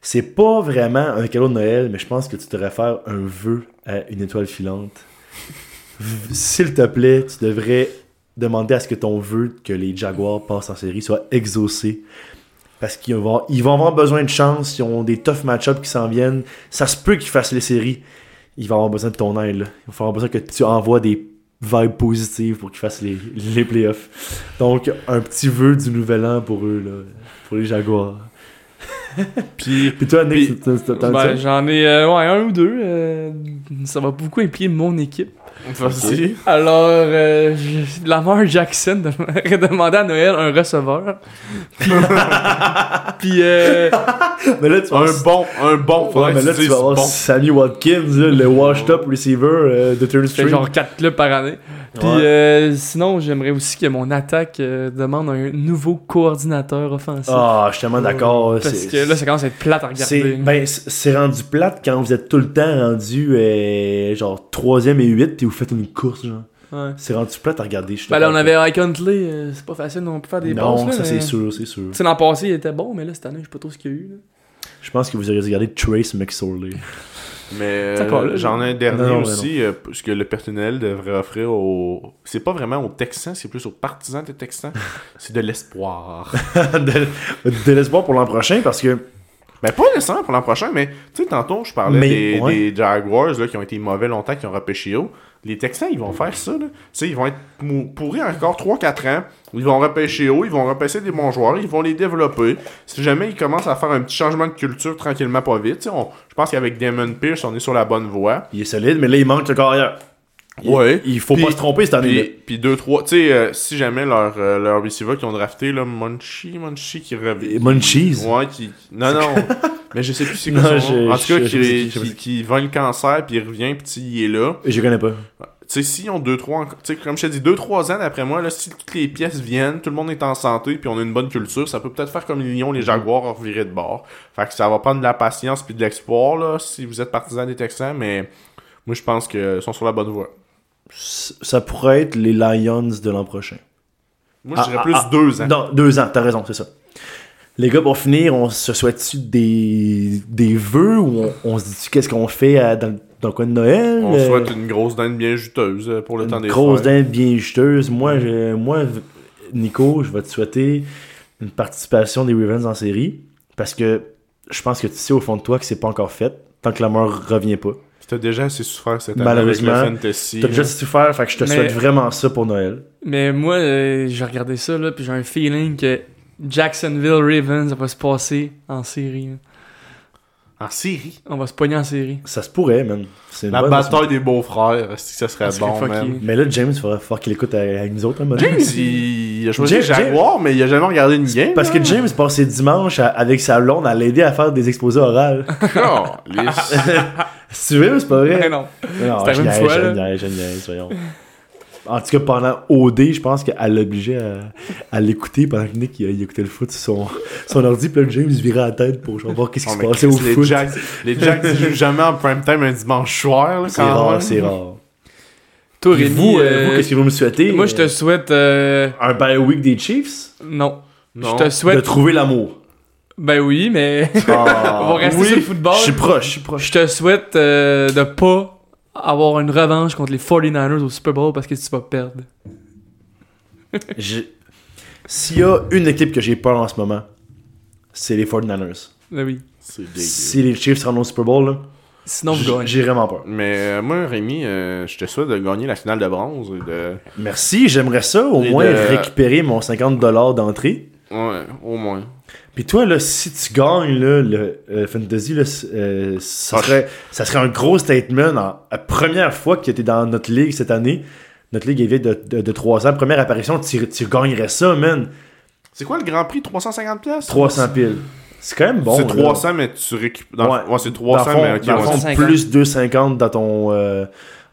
C'est pas vraiment un cadeau de Noël, mais je pense que tu devrais faire un vœu à une étoile filante. S'il te plaît, tu devrais demander à ce que ton vœu que les Jaguars passent en série soit exaucé. Parce qu'ils vont, ils vont avoir besoin de chance, ils ont des tough match-ups qui s'en viennent. Ça se peut qu'ils fassent les séries. Il va avoir besoin de ton aide. là. Il va avoir besoin que tu envoies des vibes positives pour qu'ils fassent les, les playoffs. Donc, un petit vœu du nouvel an pour eux, là, pour les Jaguars. Puis, Puis toi, Nick, Ben, j'en ai euh, ouais, un ou deux. euh, ça va beaucoup impliquer mon équipe. Vas-y. Alors, euh, Lamar Jackson devrait demander à Noël un receveur. Puis, puis, euh, Mais là, tu vas Un bon, un bon. Ouais, mais là, tu vas avoir bon. Sammy Watkins, là, le washed up receiver euh, de Turn Street. genre 4 clubs par année. Puis Ouais. euh, sinon, j'aimerais aussi que mon attaque euh, demande un nouveau coordinateur offensif. Ah, je suis tellement d'accord. Parce c'est- que là, ça commence à être plate à C'est regarder. ben, c'est- rendu plate quand vous êtes tout le temps rendu euh, genre 3ème et 8 vous faites une course. genre. Ouais. C'est rendu plate à regarder. je Ben là, on avait Ike Huntley, euh, c'est pas facile non plus faire des Non, passes. là, ça mais- c'est sûr, c'est sûr. Tu sais, l'an passé, il était bon, mais là, cette année, je sais pas trop ce qu'il y a eu. là. Je pense que vous auriez regardé Trace McSorley. Mais C'est encore euh, j'en ai un dernier Non, non, mais aussi, euh, ce que le personnel devrait offrir aux. C'est pas vraiment aux Texans, c'est plus aux partisans des Texans. c'est de l'espoir. de de l'espoir pour l'an prochain parce que Ben, pas nécessairement pour l'an prochain, mais tu sais, tantôt, je parlais Mais, des, ouais. des Jaguars là, qui ont été mauvais longtemps, qui ont repêché haut. Les Texans, ils vont faire ça. Là. Ils vont être pourris encore 3-4 ans. Ils vont repêcher haut, ils vont repêcher des bons joueurs, ils vont les développer. Si jamais ils commencent à faire un petit changement de culture tranquillement, pas vite, on- je pense qu'avec Damon Pierce, on est sur la bonne voie. il est solide, mais là il manque le carrière. Il- Ouais. Il faut pas se tromper cette année-là. Puis, puis deux, trois, tu sais, euh, si jamais leur, euh, leur receiver ont drafté, là, Munchie, Munchie qui revient. Munchies. Ouais, qui. Non, non. mais je sais plus c'est quoi Non, son nom. je- En tout cas, qui, qui, le cancer, puis il revient, puis il est là. Je connais pas. Tu sais, s'ils ont deux, trois, encore- tu sais, comme je te dis, deux, trois ans d'après moi, là, si toutes les pièces viennent, tout le monde est en santé, puis on a une bonne culture, ça peut peut-être faire comme les Lions, les Jaguars, revirer de bord. Fait que ça va prendre de la patience puis de l'espoir, là, si vous êtes partisan des Texans, mais moi, je pense qu'ils sont sur la bonne voie. Ça pourrait être les Lions de l'an prochain. Moi, je Ah, dirais ah, plus ah. deux ans. Non, deux ans, t'as raison, c'est ça. Les gars, pour finir, on se souhaite-tu des, des vœux ou on, on se dit qu'est-ce qu'on fait à- dans, dans le coin de Noël? On Euh, souhaite une grosse dinde bien juteuse euh, pour le temps une des grosse fêtes. dinde bien juteuse. Moi, je- moi, Nico, je vais te souhaiter une participation des Ravens en série parce que je pense que tu sais au fond de toi que c'est pas encore fait tant que la mort revient pas. T'as déjà assez souffert cette année avec le Malheureusement, fantasy. T'as déjà là. souffert, fait que je te Mais- souhaite vraiment ça pour Noël. Mais moi, euh, j'ai regardé ça, là, puis j'ai un feeling que Jacksonville Ravens, ça va se passer en série. là. En série? On va se pogner en série. Ça se pourrait, man. C'est une La bonne bataille des beaux-frères, est-ce que ça serait Ça serait bon, fucké. man? Mais là, James, il falloir qu'il écoute avec nous autres. hein, James, il a choisi James- Jaguar, mais il a jamais regardé une game. Parce que. James passait dimanche à- avec sa blonde à l'aider à faire des exposés orales. Calisse. si tu veux, c'est pas vrai? Mais non. Non, C'était je une niaise, fois, je là. niaise, je niaise, voyons. En tout cas, pendant OD, je pense qu'elle l'obligeait à, à l'écouter pendant que Nick il, il écoutait le foot sur son, son ordi. Puis là, James virait la tête pour genre, voir qu'est-ce qui Oh, se passait au les foot. Jacks, les Jacks jouent jamais en prime time un dimanche soir. là, C'est rare, c'est rare. Toi, Rémi, vous, euh, euh, vous, qu'est-ce que vous me souhaitez moi, je te souhaite. euh, Un bye week des Chiefs? Non. Non. Je te De souhaite. trouver l'amour. Ben oui, mais. On va rester oui, sur le football. Je suis proche, je suis proche. Je te souhaite euh, de pas avoir une revanche contre les 49ers au Super Bowl parce que tu vas perdre. J'ai- S'il y a une équipe que j'ai peur en ce moment, c'est les 49ers. Ben oui. Si les Chiefs se rendent au Super Bowl, là, Sinon, vous gagnez. j'ai vraiment peur. Mais euh, moi, Rémi, euh, je te souhaite de gagner la finale de bronze. et De... Merci, j'aimerais ça, au Et moins de- récupérer mon 50$ d'entrée. Ouais, au moins. Puis toi, là, si tu gagnes là, le euh, Fantasy, là, euh, ça, serait, ça serait un gros statement. En, la première fois que tu étais dans notre ligue cette année, notre ligue est vieille de, de, de 3 ans, première apparition, tu, tu gagnerais ça, man. C'est quoi le Grand Prix? 350 pièces 300 piles. C'est quand même bon. c'est là. 300, mais tu récupères. Ouais. Ouais, c'est Dans 300, le fond, mais ok, dans ouais. fond, 250. plus 250 dans ton, euh,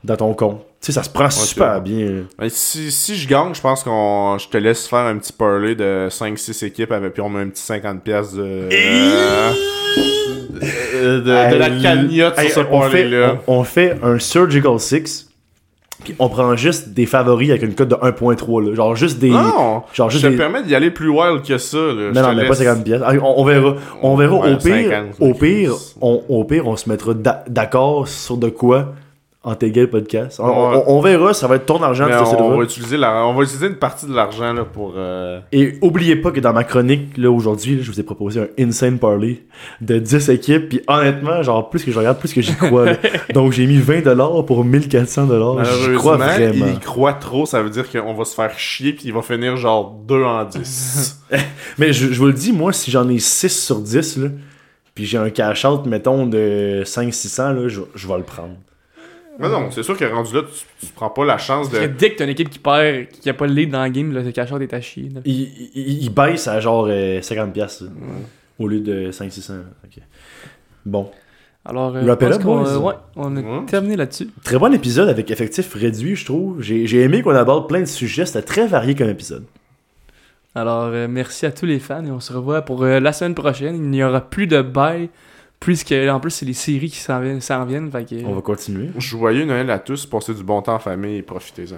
dans ton compte. Tu sais, ça se prend super bien. Ben, si, si je gagne, je pense qu'on je te laisse faire un petit parlay de 5-6 équipes avec puis on met un petit 50 pièces de, euh, de, de- de la cagnotte sur ce on, fait, parlay-là. on, on fait un Surgical 6, puis on prend juste des favoris avec une cote de 1.3. là. Genre juste des. Non! genre Je juste te des... permets d'y aller plus wild que ça. Là. Non, Je non, te mais pas laisse- 50 pièces. Ah, On, on verra. On verra. Ouais, au pire, 50, au pire, on, au pire, on se mettra d'a- d'accord sur de quoi en Tegel podcast. On, Ouais. on- on verra, ça va être ton argent. On, va utiliser la- on va utiliser une partie de l'argent là, pour. euh, Et oubliez pas que dans ma chronique, là, aujourd'hui, là, je vous ai proposé un Insane Parlay de 10 équipes. Puis honnêtement, genre, plus que je regarde, plus que j'y crois. Donc j'ai mis 20$ pour 1400$. J'y crois vraiment. il y croit trop, ça veut dire qu'on va se faire chier puis il va finir genre 2 en 10. Mais je, je vous le dis, moi, si j'en ai 6 sur 10, là, puis j'ai un cash-out, mettons, de 500-600, là, je, je vais le prendre. Mais non, c'est sûr que rendu là, tu, tu prends pas la chance de. Dès que t'as une équipe qui perd, qui a pas le lead dans la game, là, le cash out est à chier. là. Il, il, il baisse à genre euh, 50$ piastres, là, au lieu de 500-600. ok. Bon. Alors, euh, up, qu'on boys. euh, ouais, on a Ouais. terminé là-dessus. Très bon épisode avec effectif réduit, je trouve. J'ai j'ai aimé qu'on aborde plein de sujets. C'était très varié comme épisode. Alors, euh, merci à tous les fans et on se revoit pour euh, la semaine prochaine. Il n'y aura plus de bail, puisque en plus, c'est les séries qui s'en viennent. s'en viennent fait que, On va continuer. Joyeux Noël à tous, passez du bon temps en famille et profitez-en.